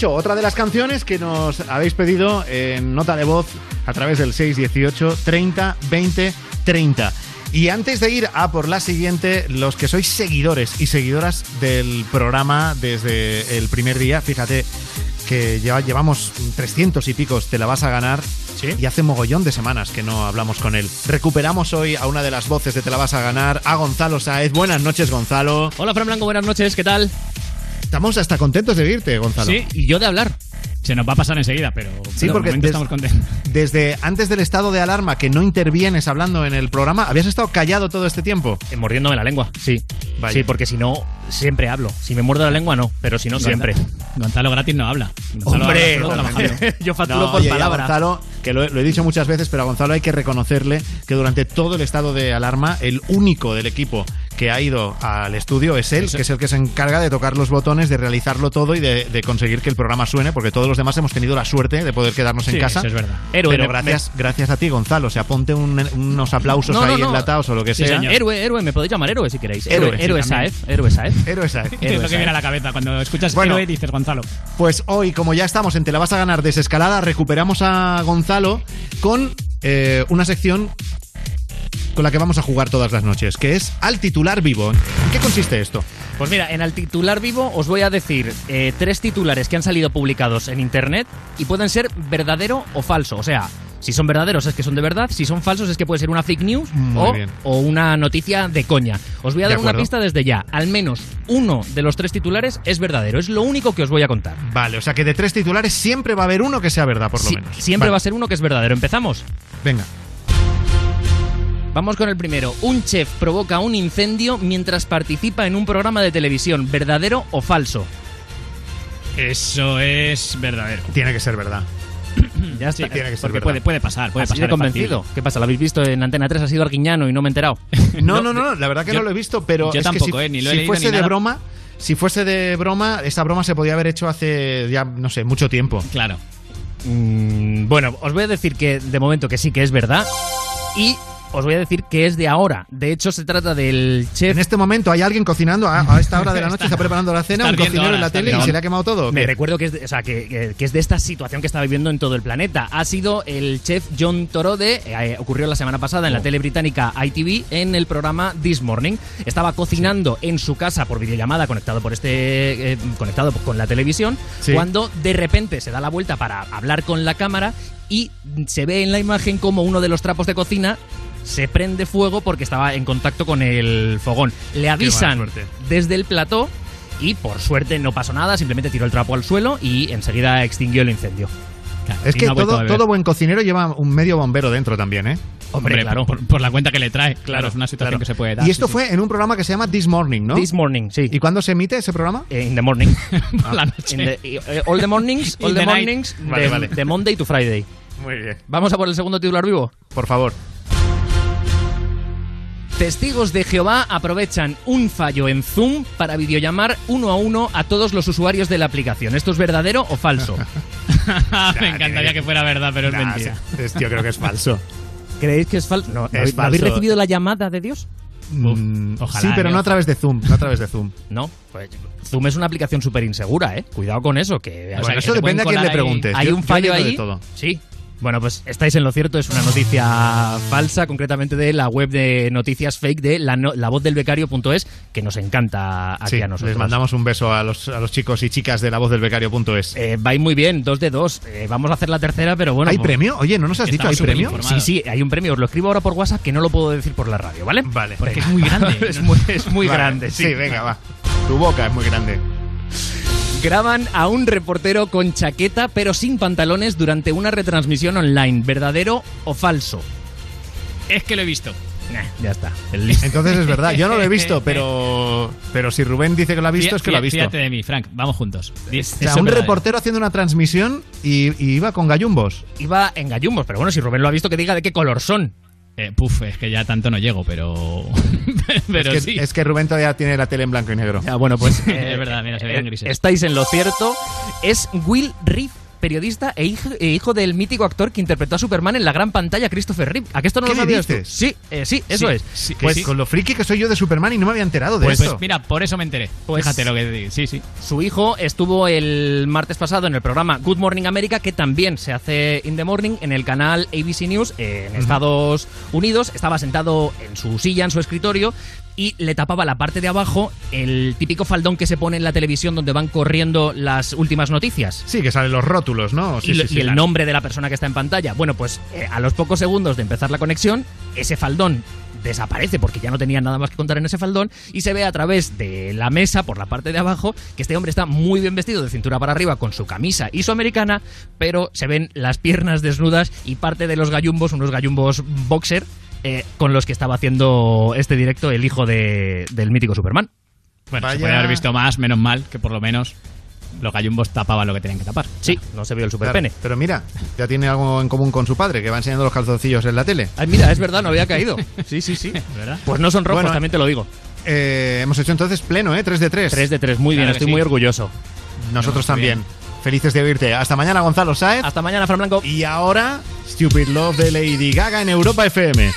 Nacho, otra de las canciones que nos habéis pedido en nota de voz a través del 618 30 20 30. Y antes de ir a por la siguiente, los que sois seguidores y seguidoras del programa desde el primer día, fíjate que lleva- llevamos 300 y picos, te la vas a ganar. Y hace mogollón de semanas que no hablamos con él. Recuperamos hoy a una de las voces de Te la vas a ganar, a Gonzalo Saez. Buenas noches, Gonzalo. Hola, Fran Blanco, buenas noches, ¿qué tal? Estamos hasta contentos de verte, Gonzalo. Sí, y yo de hablar. Se nos va a pasar enseguida, pero, Sí, pero porque des- estamos contentos. desde antes del estado de alarma que no intervienes hablando en el programa, ¿habías estado callado todo este tiempo? Eh, Mordiéndome la lengua, sí. Vaya. Sí, porque si no, siempre hablo. Si me muerdo la lengua, no, pero si no, siempre. Gonzalo gratis no habla. Gonzalo Hombre, habla solo trabajando. yo facturo No, por palabra. Gonzalo, que lo, he- lo he dicho muchas veces, pero a Gonzalo hay que reconocerle que durante todo el estado de alarma, el único del equipo que ha ido al estudio es él, que es el que se encarga de tocar los botones, de realizarlo todo y de, de conseguir que el programa suene, porque todos los demás hemos tenido la suerte de poder quedarnos en casa. eso es verdad. Héroe, Pero me- gracias, gracias a ti, Gonzalo. O sea, ponte un- unos aplausos No, no, ahí no. enlatados o lo que Sí, sea. señor. Héroe, héroe, me podéis llamar héroe si queréis. Héroe, Héroe, sí, héroe también. Saef, héroe Saef. Héroe Saef. Es lo que viene a la cabeza cuando escuchas Bueno. héroe dices Gonzalo. Pues hoy, como ya estamos en Te la vas a ganar desescalada, recuperamos a Gonzalo con eh, una sección con la que vamos a jugar todas las noches, que es al titular vivo. ¿En qué consiste esto? Pues mira, en el titular vivo os voy a decir eh, tres titulares que han salido publicados en internet y pueden ser verdadero o falso. O sea, si son verdaderos es que son de verdad, si son falsos es que puede ser una fake news o, una noticia de coña. Os voy a De dar una pista desde ya. Al menos uno de los tres titulares es verdadero. Es lo único que os voy a contar. Vale, o sea que de tres titulares siempre va a haber uno que sea verdad, por lo Sí, menos. Siempre Vale. va a ser uno que es verdadero. ¿Empezamos? Venga. Vamos con el primero. Un chef provoca un incendio mientras participa en un programa de televisión. ¿Verdadero o falso? Eso es verdadero. Tiene que ser verdad. Ya Sí, está. tiene que ser Porque verdad. puede, puede pasar, puede Así pasar. de convencido. ¿Qué pasa? ¿Lo habéis visto en Antena 3? Ha sido Arguiñano y no me he enterado. No, no, no, no, la verdad que yo- no lo he visto, pero yo es tampoco, que si, eh, ni lo he si leído fuese ni de nada. broma, si fuese de broma, esta broma se podía haber hecho hace ya, no sé, mucho tiempo. Claro. Mm, bueno, os voy a decir que de momento que sí que es verdad. Y os voy a decir que es de ahora. De hecho, se trata del chef. En este momento hay alguien cocinando a, a esta hora de la noche, está, preparando la cena, está un cocinero ahora, en la está tele y se le ha quemado todo. ¿o Me recuerdo que es, de, o sea, que, que- que es de esta situación que está viviendo en todo el planeta. Ha sido el chef John Torode, eh, ocurrió la semana pasada en la Oh. tele británica ITV en el programa This Morning. Estaba cocinando en su casa por videollamada conectado por este eh, conectado con la televisión Sí. cuando de repente se da la vuelta para hablar con la cámara y se ve en la imagen como uno de los trapos de cocina se prende fuego porque estaba en contacto con el fogón. Le avisan desde el plató y por suerte no pasó nada, simplemente tiró el trapo al suelo y enseguida extinguió el incendio. Es que no todo, buen cocinero lleva un medio bombero dentro también, ¿eh? Hombre, claro. Por, por la cuenta que le trae. Claro, es una situación claro. que se puede dar. Y esto sí, fue en un programa que se llama This Morning, ¿no? This morning, sí. ¿Y cuándo se emite ese programa? Eh, in the morning. Por la noche. In the- eh, all the mornings, all the, the mornings, Vale, de, vale. de Monday to Friday. Muy bien. Vamos a por el segundo titular vivo. Por favor. Testigos de Jehová aprovechan un fallo en Zoom para videollamar uno a uno a todos los usuarios de la aplicación. ¿Esto es verdadero o falso? Me encantaría que fuera verdad, pero es Nah, mentira. es- yo creo que es falso. ¿Creéis que es falso? No, Es ¿no ¿Habéis falso. recibido la llamada de Dios? Mm, ojalá, sí, pero eh, no a través de Zoom, no a través de Zoom. No, pues Zoom es una aplicación súper insegura, ¿eh? Cuidado con eso, que... o Bueno, sea, que eso depende a quién le ahí- preguntes. Hay Yo- un fallo digo de ahí. todo. Sí. Bueno, pues estáis en lo cierto, es una noticia falsa, concretamente de la web de noticias fake de la, no- lavozdelbecario.es, que nos encanta aquí Sí, a nosotros. les mandamos un beso a los, a los chicos y chicas de la voz del becario.es. Eh, va a ir muy bien, dos de dos. Eh, vamos a hacer la tercera, pero bueno. ¿Hay pues- premio? Oye, ¿no nos has dicho? ¿Hay premio? Sí, sí, hay un premio. Os lo escribo ahora por WhatsApp que no lo puedo decir por la radio, ¿vale? Vale. Porque venga. es muy grande. es muy, es muy Vale, grande, Sí, sí. venga, va. Tu boca es muy grande. Graban a un reportero con chaqueta pero sin pantalones durante una retransmisión online. ¿Verdadero o falso? Es que lo he visto. Nah, ya está. Entonces es verdad, yo no lo he visto, pero pero si Rubén dice que lo ha visto, es que lo ha visto. Fíjate de mí, Frank. Vamos juntos. O sea, un reportero haciendo una transmisión y, y iba con gallumbos. Iba en gallumbos, pero bueno, si Rubén lo ha visto, que diga de qué color son. Eh, puf, es que ya tanto no llego, pero. pero es, que, sí. es que Rubén todavía tiene la tele en blanco y negro. Ya, bueno, pues. Es verdad, mira, se veían grises. Estáis en lo cierto. Es Will Reeve, periodista e hijo, e hijo del mítico actor que interpretó a Superman en la gran pantalla, Christopher Reeve. ¿A que esto no ¿Qué lo sabías tú? Sí, eh, sí, eso Sí, es. sí, pues sí. Con lo friki que soy yo de Superman y no me había enterado de Pues, esto. mira, por eso me enteré. Pues- Fíjate lo que te digo. Sí, sí. Su hijo estuvo el martes pasado en el programa Good Morning America, que también se hace in the morning en el canal ABC News en Estados Unidos. Estaba sentado en su silla, en su escritorio, y le tapaba la parte de abajo el típico faldón que se pone en la televisión donde van corriendo las últimas noticias. Sí, que salen los rótulos, ¿no? Sí, y, lo- sí, sí, y el claro. nombre de la persona que está en pantalla. Bueno, pues eh, a los pocos segundos de empezar la conexión, ese faldón desaparece porque ya no tenía nada más que contar en ese faldón y se ve a través de la mesa por la parte de abajo que este hombre está muy bien vestido de cintura para arriba con su camisa y su americana, pero se ven las piernas desnudas y parte de los gallumbos, unos gallumbos boxer eh, con los que estaba haciendo este directo el hijo de, del mítico Superman. Bueno, Vaya. haber visto más, menos mal, que por lo menos los gallumbos tapaban lo que tenían que tapar. Sí, no se vio el superpene. Claro, pero mira, ya tiene algo en común con su padre, que va enseñando los calzoncillos en la tele. Mira, es verdad, no había caído. sí, sí, sí. ¿verdad? Pues no son rojos, también te lo digo. Eh, hemos hecho entonces pleno, ¿eh? 3 de 3. 3 de 3, muy bien, estoy muy orgulloso. Nosotros también. Felices de oírte. Hasta mañana, Gonzalo Saez. Hasta mañana, Fran Blanco. Y ahora, Stupid Love de Lady Gaga en Europa FM.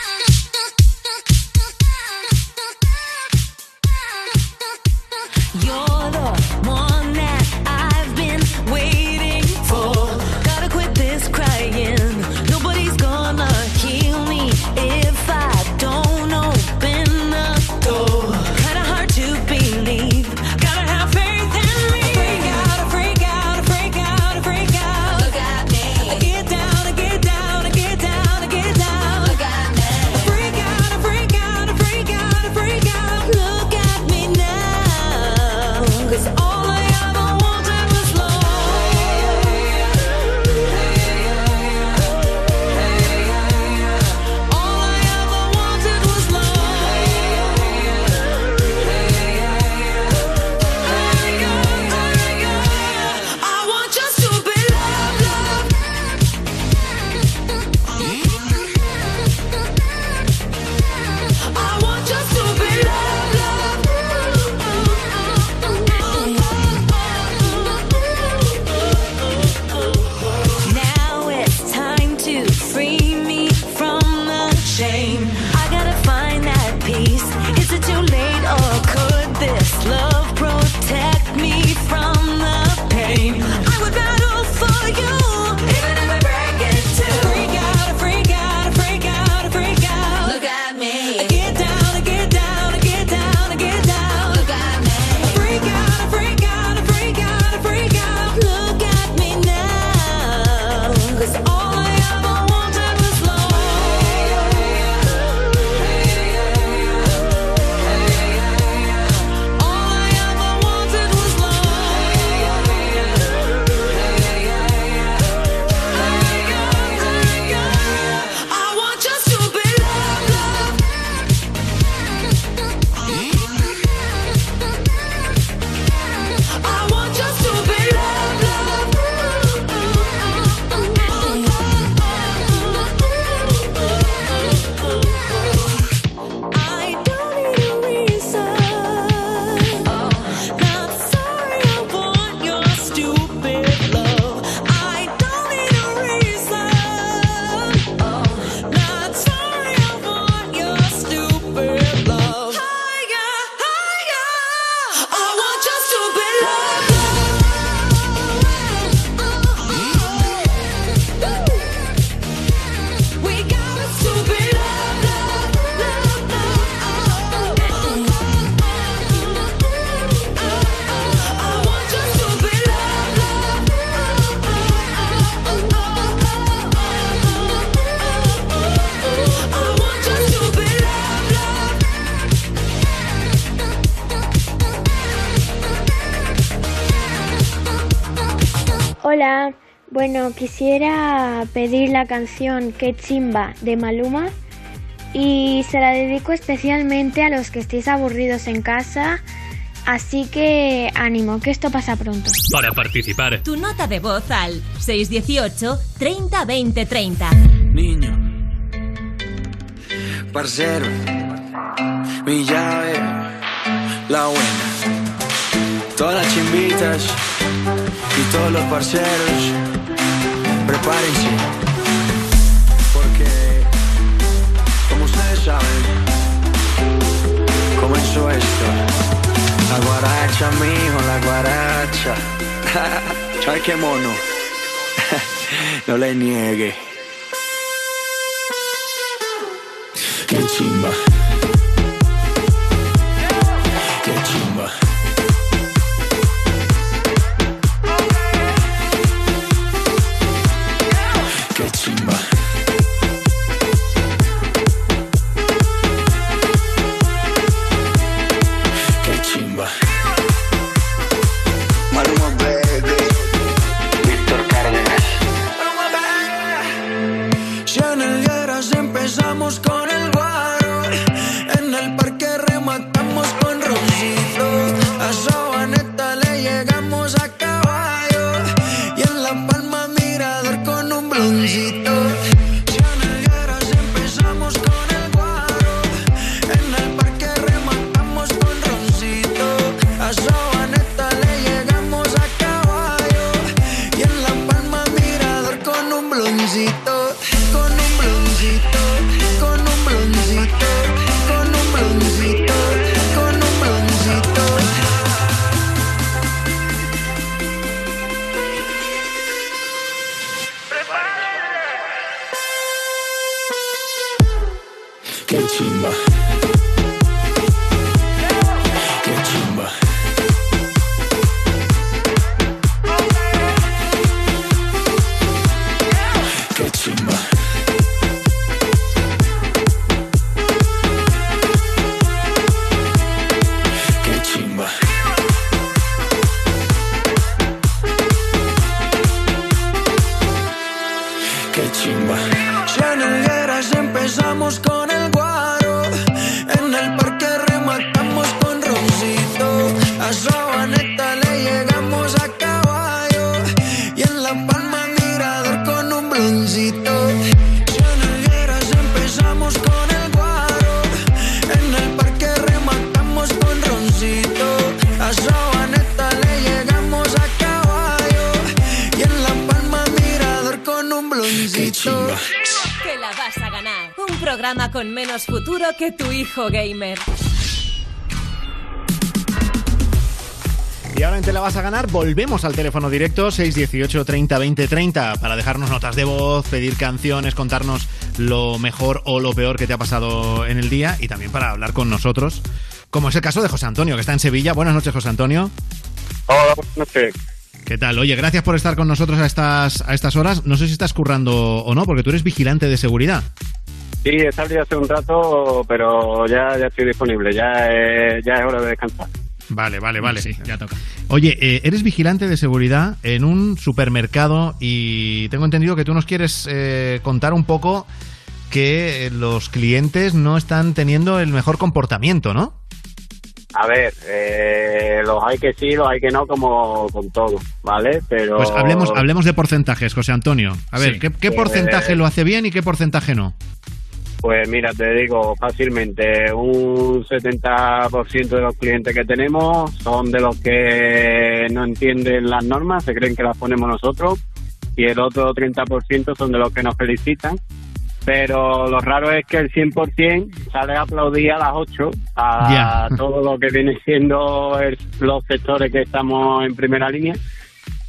quisiera pedir la canción Que chimba de Maluma y se la dedico especialmente a los que estéis aburridos en casa. Así que ánimo, que esto pasa pronto. Para participar, tu nota de voz al 618 30 20 30. Niño, parcero, mi llave, la buena, todas las chimbitas y todos los parceros prepárense. Porque, como ustedes saben, comenzó esto. La guaracha, mijo, la guaracha. Ay, qué mono. no le niegue. Qué chimba. Programa con menos futuro que tu hijo gamer. Y ahora en Te la vas a ganar, volvemos al teléfono directo 618 30 20 30 para dejarnos notas de voz, pedir canciones, contarnos lo mejor o lo peor que te ha pasado en el día y también para hablar con nosotros, como es el caso de José Antonio, que está en Sevilla. Buenas noches, José Antonio. Hola, buenas noches. ¿Qué tal? Oye, gracias por estar con nosotros a estas, a estas horas. No sé si estás currando o no, porque tú eres vigilante de seguridad. Sí, he salido hace un rato, pero ya, ya estoy disponible. Ya es, ya es hora de descansar. Vale, vale, vale. Sí, ya toca. Oye, eh, eres vigilante de seguridad en un supermercado y tengo entendido que tú nos quieres eh, contar un poco que los clientes no están teniendo el mejor comportamiento, ¿no? A ver, eh, los hay que sí, los hay que no, como con todo, ¿vale? Pero... Pues hablemos, hablemos de porcentajes, José Antonio. A ver, Sí. ¿qué, qué porcentaje lo hace bien y qué porcentaje no? Pues mira, te digo fácilmente, un 70% de los clientes que tenemos son de los que no entienden las normas, se creen que las ponemos nosotros, y el otro 30% son de los que nos felicitan. Pero lo raro es que el 100% sale a aplaudir a las 8 a Ya. todo lo que viene siendo el- los sectores que estamos en primera línea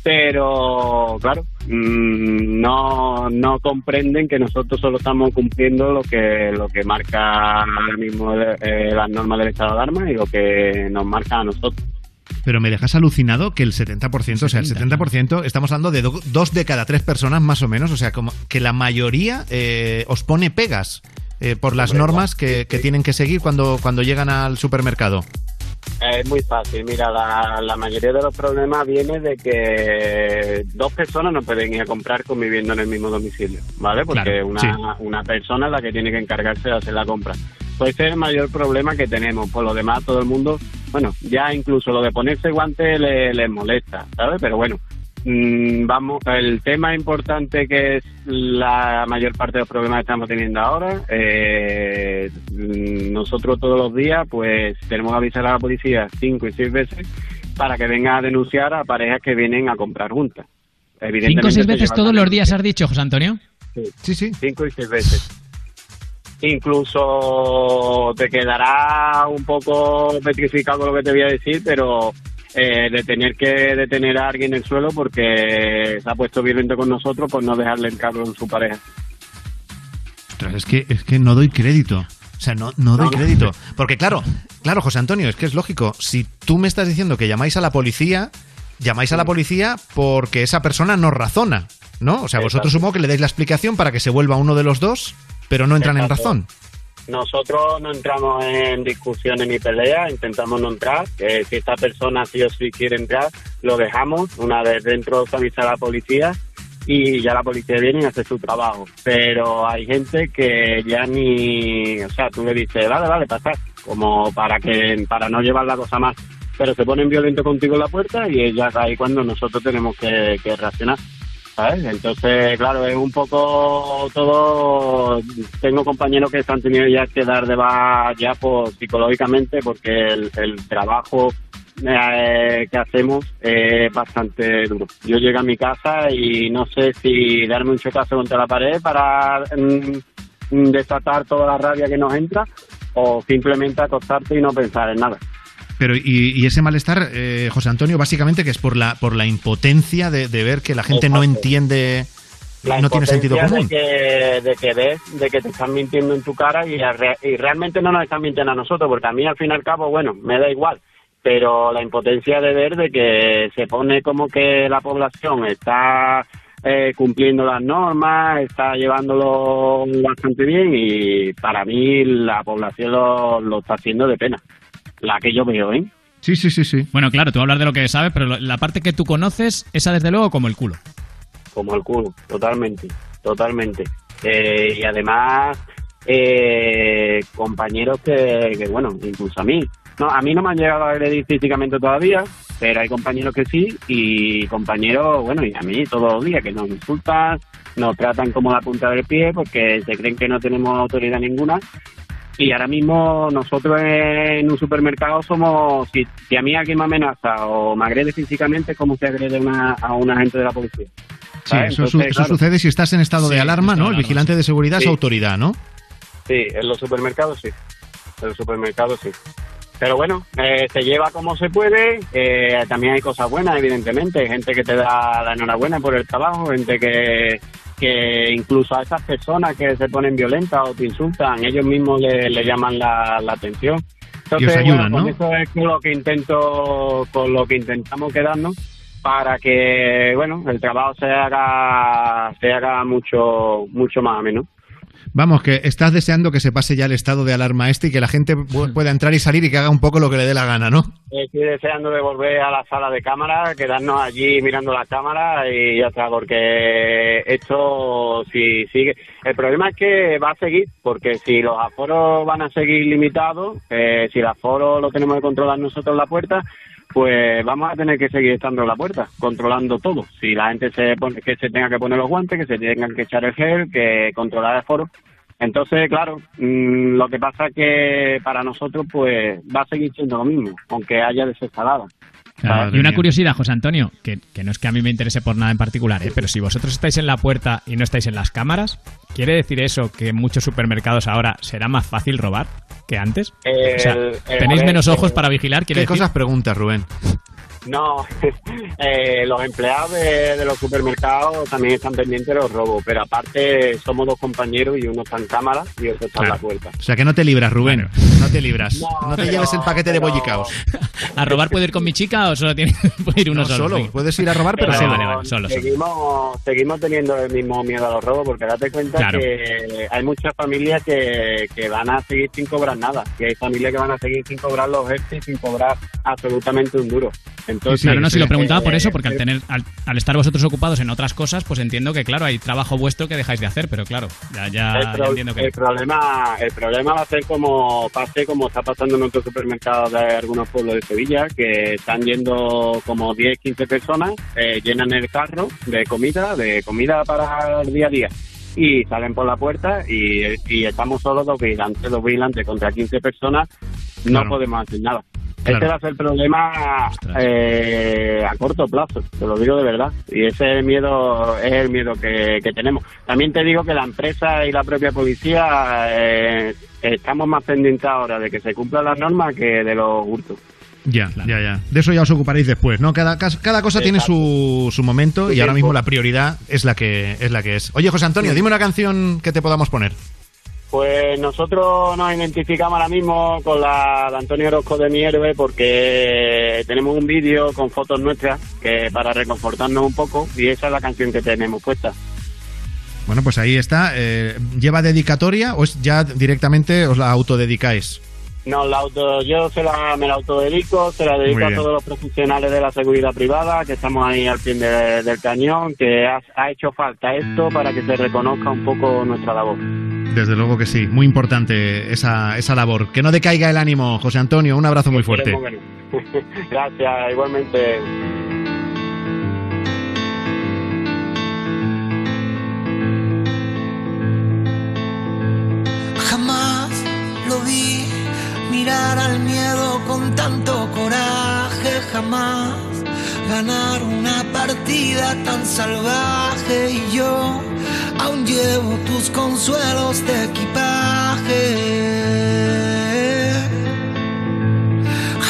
pero claro no no comprenden que nosotros solo estamos cumpliendo lo que lo que marca ahora mismo eh, las normas del estado de alarma y lo que nos marca a nosotros. Pero me dejas alucinado que el 70%, o sea, el 70%, estamos hablando de do- dos de cada tres personas más o menos, o sea, como que la mayoría eh, os pone pegas eh, por las Hombre, normas que, que tienen que seguir cuando, cuando llegan al supermercado. Es muy fácil. Mira la, la mayoría de los problemas viene de que dos personas no pueden ir a comprar conviviendo en el mismo domicilio vale porque Claro, una, sí. una persona es la que tiene que encargarse de hacer la compra. Pues ese es el mayor problema que tenemos. Por lo demás todo el mundo bueno ya incluso lo de ponerse guantes le- les molesta sabes pero bueno mm, vamos el tema importante que es la mayor parte de los problemas que estamos teniendo ahora eh, nosotros todos los días pues tenemos que avisar a la policía cinco y seis veces para que venga a denunciar a parejas que vienen a comprar juntas Evidentemente Cinco o seis se veces todos los días has dicho, José Antonio. Sí, sí. Cinco y seis veces. Incluso te quedará un poco petrificado lo que te voy a decir, pero eh, de tener que detener a alguien en el suelo porque se ha puesto violento con nosotros por no dejarle el carro en su pareja. Ostras, es que, es que no doy crédito. O sea, no, no doy No, no. crédito. Porque claro, claro, José Antonio, es que es lógico. Si tú me estás diciendo que llamáis a la policía, llamáis a la policía porque esa persona no razona, ¿no? O sea, vosotros supongo que le dais la explicación para que se vuelva uno de los dos, pero no entran en razón. Nosotros no entramos en discusiones ni peleas, intentamos no entrar. Eh, si esta persona sí o sí quiere entrar, lo dejamos. Una vez dentro se avisa a la policía y ya la policía viene y hace su trabajo. Pero hay gente que ya ni, o sea, tú le dices, vale, vale, pasa, como para que para no llevar la cosa más. Pero se ponen violento contigo en la puerta y es ahí cuando nosotros tenemos que, que reaccionar. ¿Sabes? Entonces, claro, es un poco todo. Tengo compañeros que se han tenido ya que dar de baja ya por, psicológicamente porque el, trabajo eh, que hacemos es bastante duro. Yo llego a mi casa y no sé si darme un chocazo contra la pared para mm, desatar toda la rabia que nos entra o simplemente acostarte y no pensar en nada. Pero, y, y ese malestar, eh, José Antonio, básicamente que es por la, por la impotencia de, de ver que la gente no Exacto. entiende La no tiene sentido común. De que, de que ves, de que te están mintiendo en tu cara y, y realmente no nos están mintiendo a nosotros, porque a mí al fin y al cabo, bueno, me da igual. Pero la impotencia de ver de que se pone como que la población está eh, cumpliendo las normas, está llevándolo bastante bien y para mí la población lo, lo está haciendo de pena. La que yo veo, ¿eh? Sí, sí, sí, sí. Bueno, claro, tú hablas de lo que sabes, pero lo- la parte que tú conoces, esa desde luego como el culo. como el culo, totalmente, totalmente. Eh, y además, eh, compañeros que, que, bueno, incluso a mí, no, a mí no me han llegado a agredir físicamente todavía, pero hay compañeros que sí, y compañeros, bueno, y a mí todos los días que nos insultan, nos tratan como la punta del pie porque se creen que no tenemos autoridad ninguna. Y ahora mismo nosotros en un supermercado somos, si, si a mí alguien me amenaza o me agrede físicamente, es como se agrede una, a un agente de la policía. Sí, eso, su- eso claro, sucede si estás en estado de alarma, ¿no? El vigilante de seguridad es autoridad, ¿no? Sí, en los supermercados sí. En los supermercados sí. Pero bueno, eh, se lleva como se puede. eh, también hay cosas buenas, evidentemente. Gente que te da la enhorabuena por el trabajo, gente que, que incluso a esas personas que se ponen violentas o te insultan, ellos mismos le, le llaman la, la atención. Y os ayudan, bueno, ¿no? con eso es con lo que intento, con lo que intentamos quedarnos para que, bueno, el trabajo se haga, se haga mucho, mucho más ameno. Vamos, que estás deseando que se pase ya el estado de alarma este y que la gente pu- pueda entrar y salir y que haga un poco lo que le dé la gana, ¿no? Estoy deseando de volver a la sala de cámara, quedarnos allí mirando la cámara y ya está, porque esto si sigue... El problema es que va a seguir, porque si los aforos van a seguir limitados, eh, si el aforo lo tenemos que controlar nosotros en la puerta, pues vamos a tener que seguir estando en la puerta, controlando todo. Si la gente se pone, que se tenga que poner los guantes, que se tengan que echar el gel, que controlar el aforo. Entonces, claro, mm, lo que pasa es que para nosotros pues va a seguir siendo lo mismo, aunque haya desescalada. Y una curiosidad, José Antonio, que, que no es que a mí me interese por nada en particular, ¿eh? pero si vosotros estáis en la puerta y no estáis en las cámaras, ¿quiere decir eso que en muchos supermercados ahora será más fácil robar que antes? o sea, El- ¿tenéis menos ojos para vigilar? ¿Quiere ¿Qué decir? cosas preguntas, Rubén? No, eh, los empleados de, de los supermercados también están pendientes de los robos, pero aparte somos dos compañeros y uno está en cámara y otro está en la puerta. O sea, que no te libras, Rubén. No te libras. No, te pero- lleves el paquete de bollicaos. ¿A robar puede ir con mi chica o solo tiene puede ir uno No, solo? solo. Puedes ir a robar, pero solo. vale, vale, solo, solo. Seguimos, seguimos teniendo el mismo miedo a los robos porque date cuenta Claro. que hay muchas familias que, que van a seguir sin cobrar nada y hay familias que van a seguir sin cobrar los y sin cobrar absolutamente un duro. Entonces, claro, no, si lo preguntaba por eso, porque al eh, tener, al, al estar vosotros ocupados en otras cosas, pues entiendo que claro, hay trabajo vuestro que dejáis de hacer, pero claro, ya, ya, el, ya entiendo que el problema el problema va a ser como pase como está pasando en otros supermercados de algunos pueblos de Sevilla que están yendo como 10 15 personas eh, llenan el carro de comida de comida para el día a día y salen por la puerta y, y estamos solo dos vigilantes dos vigilantes contra 15 personas no Claro. podemos hacer nada Claro. Este va a ser el problema eh, a corto plazo, te lo digo de verdad. Y ese miedo es el miedo que, que tenemos. También te digo que la empresa y la propia policía eh, estamos más pendientes ahora de que se cumplan las normas que de los hurtos. Ya, ya, ya. De eso ya os ocuparéis después, ¿no? Cada, cada cosa tiene su, su momento y ahora mismo la prioridad es la que es la que es. Oye, José Antonio, dime una canción que te podamos poner. Pues nosotros nos identificamos ahora mismo con la de Antonio Orozco de Mi Héroe porque tenemos un vídeo con fotos nuestras que para reconfortarnos un poco y esa es la canción que tenemos puesta. Bueno, pues ahí está. Eh, ¿Lleva dedicatoria o es ya directamente os la autodedicáis? No, la auto, yo se la, me la autodedico, se la dedico a todos los profesionales de la seguridad privada, que estamos ahí al pie de- del cañón, que ha, ha hecho falta esto para que se reconozca un poco nuestra labor. Desde luego que sí, muy importante esa, esa labor. Que no decaiga el ánimo, José Antonio. Un abrazo muy fuerte. Gracias, igualmente. Jamás lo vi mirar al miedo con tanto coraje, jamás ganar una partida tan salvaje y yo aún llevo tus consuelos de equipaje.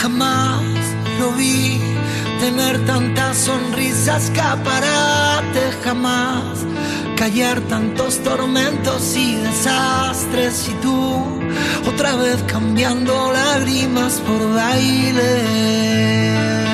Jamás lo vi tener tantas sonrisas, escaparate, jamás callar tantos tormentos y desastres y tú otra vez cambiando lágrimas por baile.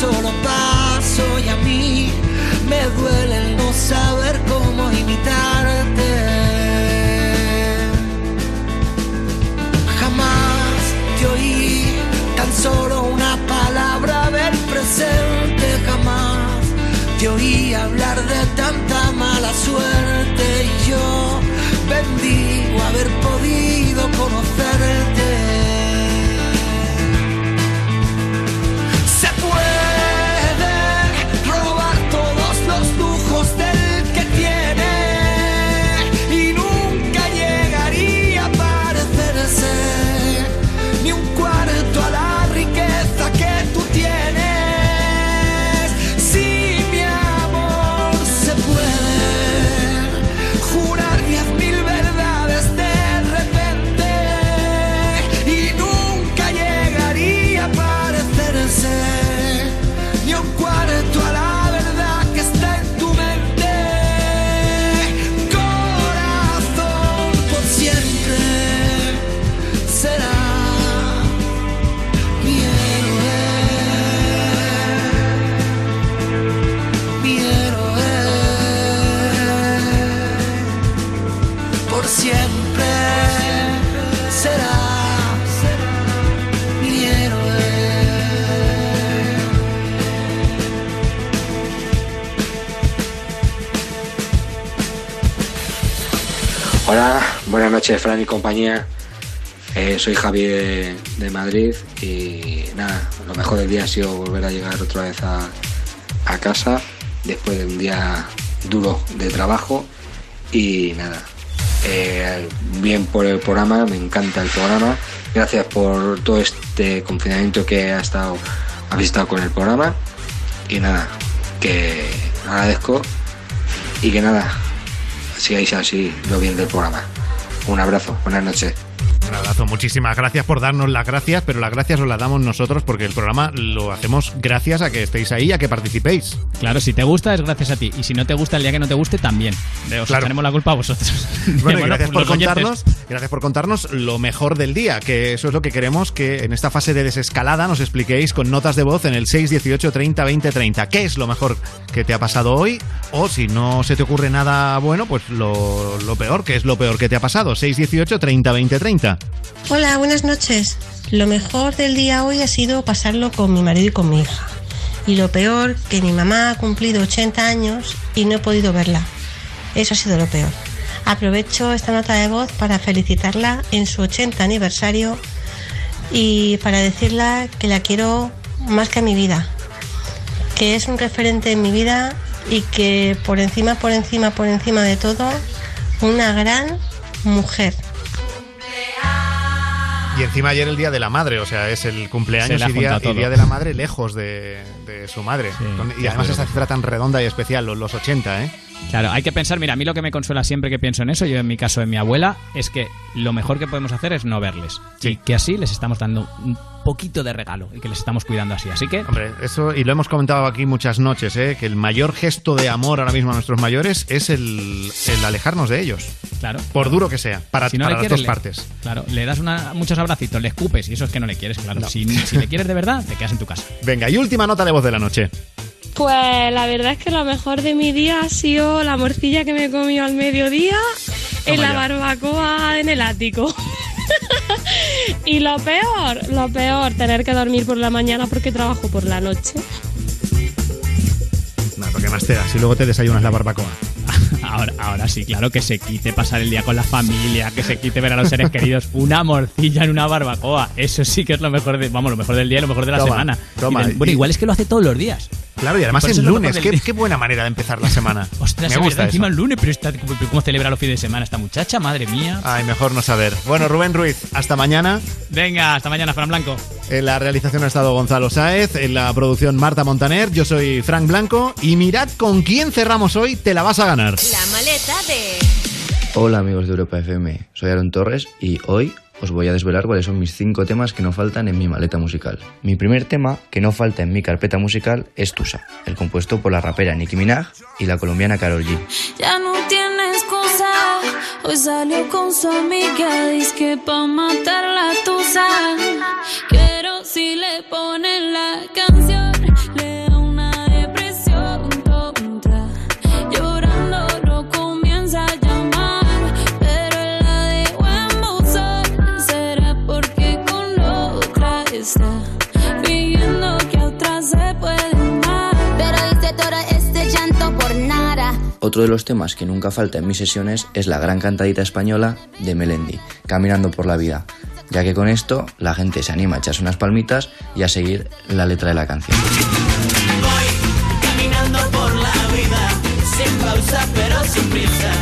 Solo paso. Y a mí me duele el no saber cómo imitarte. Jamás te oí tan solo una palabra del presente. Jamás te oí hablar de tanta mala suerte y yo bendigo Fran y compañía. Eh, soy Javier de Madrid y nada, lo mejor del día ha sido volver a llegar otra vez a, casa después de un día duro de trabajo y nada, eh, bien por el programa, me encanta el programa. Gracias por todo este confinamiento que ha estado, habéis estado con el programa y nada, que agradezco y que nada, sigáis así lo bien del programa. Un abrazo, buenas noches. Abrazo, muchísimas gracias por darnos las gracias, pero las gracias os las damos nosotros porque el programa lo hacemos gracias a que estéis ahí, a que participéis. Claro, si te gusta es gracias a ti. Y si no te gusta el día que no te guste, también. Eh, Os Claro. tenemos la culpa a vosotros. Bueno, y gracias, por contarnos, gracias por contarnos lo mejor del día, que eso es lo que queremos que en esta fase de desescalada nos expliquéis con notas de voz en el 618 30 20 30. ¿Qué es lo mejor que te ha pasado hoy? O si no se te ocurre nada bueno, pues lo, lo peor, ¿qué es lo peor que te ha pasado? 618 30 20 30. Hola, buenas noches. Lo mejor del día hoy ha sido pasarlo con mi marido y con mi hija. Y lo peor, que mi mamá ha cumplido 80 años y no he podido verla. Eso ha sido lo peor. Aprovecho esta nota de voz para felicitarla en su 80 aniversario y para decirle que la quiero más que a mi vida. Que es un referente en mi vida y que por encima, por encima, por encima de todo, una gran mujer. Y encima ayer el Día de la Madre, o sea, es el cumpleaños y día, y de la Madre lejos de, de su madre. Con- y además esta cifra tan redonda y especial, los, los 80, ¿eh? Claro, hay que pensar, mira, a mí lo que me consuela siempre que pienso en eso, yo en mi caso de mi abuela, es que lo mejor que podemos hacer es no verles. Y que así les estamos dando un poquito de regalo y que les estamos cuidando así. Así que, Hombre, eso, y lo hemos comentado aquí muchas noches, ¿eh? que el mayor gesto de amor ahora mismo a nuestros mayores es el, el alejarnos de ellos. Claro. Por duro que sea, para, si no para le las quieres, dos le- partes. Claro, le das una- muchos abracitos, le escupes y eso es que no le quieres, claro. Si, si le quieres de verdad, te quedas en tu casa. Venga, y última nota de voz de la noche. Pues la verdad es que lo mejor de mi día ha sido la morcilla que me comió al mediodía en la barbacoa en el ático. y lo peor, lo peor, tener que dormir por la mañana porque trabajo por la noche. Nada, lo que más te da, si luego te desayunas la barbacoa. Ahora, ahora sí, claro, que se quite pasar el día con la familia, que se quite ver a los seres queridos. Una morcilla en una barbacoa. Eso sí que es lo mejor de, vamos, lo mejor del día y lo mejor de la Toma, semana. toma. Y de- bueno, Y- igual es que lo hace todos los días. Claro, y además eso es lunes. Qué, qué buena manera de empezar la semana. Ostras, Me gusta verdad, encima eso. el lunes, pero está, ¿cómo celebra los fines de semana esta muchacha? Madre mía. Ay, mejor no saber. Bueno, Rubén Ruiz, hasta mañana. Venga, hasta mañana, Fran Blanco. En la realización ha estado Gonzalo Sáez, en la producción Marta Montaner, yo soy Frank Blanco y mirad con quién cerramos hoy, te la vas a ganar. La maleta de... Hola amigos de Europa FM, soy Aaron Torres y hoy os voy a desvelar cuáles son mis cinco temas que no faltan en mi maleta musical. Mi primer tema que no falta en mi carpeta musical es Tusa, el compuesto por la rapera Nicki Minaj y la colombiana Karol G. Ya no tiene excusa. Hoy salió con su amiga, que pa' tusa. Si le ponen la canción, le Otro de los temas que nunca falta en mis sesiones es la gran cantadita española de Melendi, Caminando por la vida, ya que con esto la gente se anima a echarse unas palmitas y a seguir la letra de la canción. Caminando por la vida, sin pausa pero sin prisa,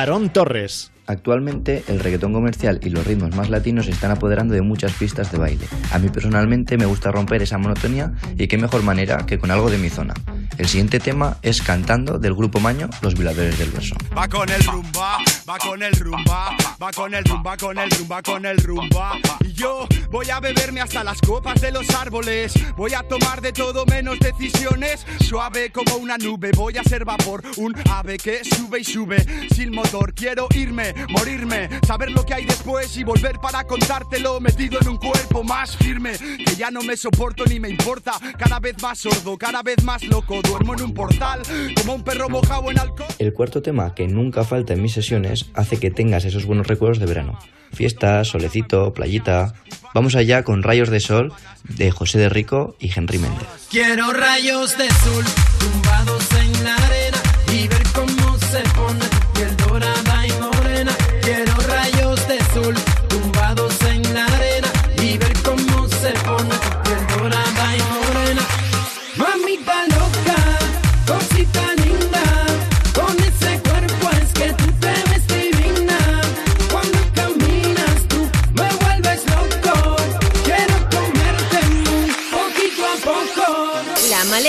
Aarón Torres. Actualmente el reggaetón comercial y los ritmos más latinos se están apoderando de muchas pistas de baile. A mí personalmente me gusta romper esa monotonía y qué mejor manera que con algo de mi zona. El siguiente tema es Cantando del grupo Maño, Los Violadores del Verso. Va con el rumba, va con el rumba, va con el rumba, con el rumba, con el rumba. Y yo voy a beberme hasta las copas de los árboles. Voy a tomar de todo menos decisiones. Suave como una nube, voy a ser vapor. Un ave que sube y sube sin motor. Quiero irme, morirme, saber lo que hay después y volver para contártelo. Metido en un cuerpo más firme, que ya no me soporto ni me importa. Cada vez más sordo, cada vez más loco. Duermo en un portal como un perro mojado en alcohol. El cuarto tema, que nunca falta en mis sesiones, hace que tengas esos buenos recuerdos de verano. Fiestas, solecito, playita. Vamos allá con Rayos de Sol de José de Rico y Henry Méndez. Quiero rayos de sol tumbados en la arena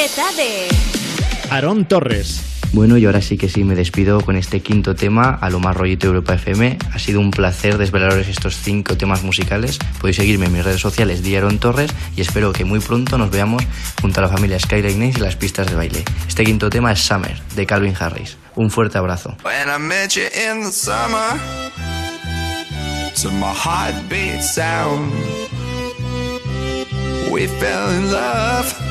De... Aarón Torres. Bueno, y ahora sí que sí me despido con este quinto tema a lo más rollito de Europa FM. Ha sido un placer desvelaros estos cinco temas musicales. Podéis seguirme en mis redes sociales, Diaron Torres, y espero que muy pronto nos veamos junto a la familia Skyline Nace y las pistas de baile. Este quinto tema es Summer, de Calvin Harris. Un fuerte abrazo. We fell in love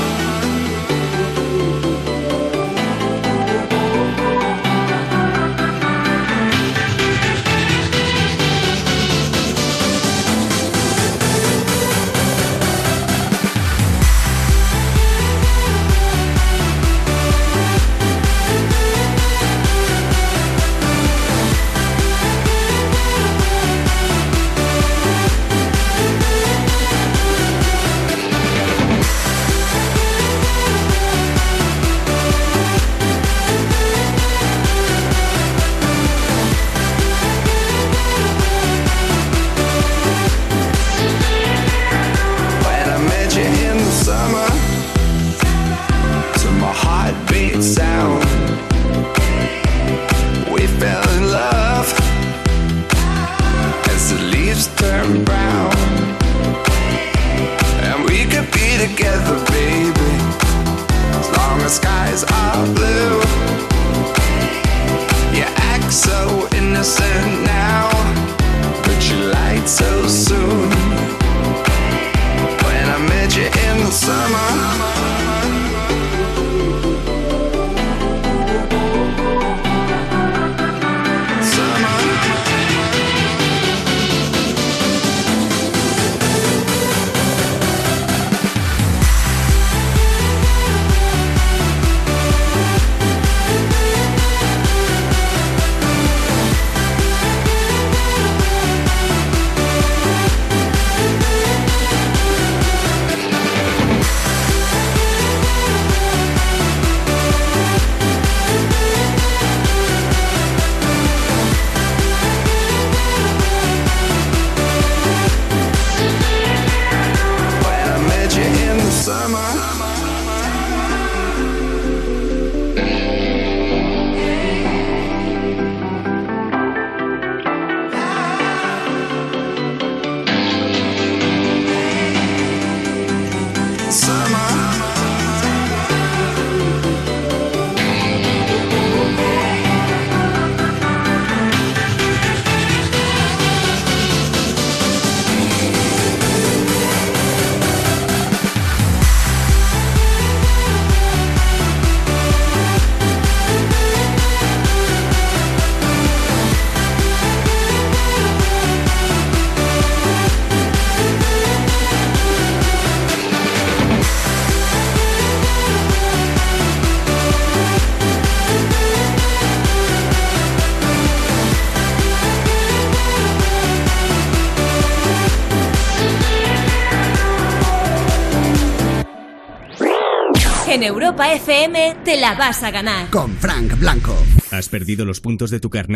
Europa FM te la vas a ganar. Con Frank Blanco. ¿Has perdido los puntos de tu carnet?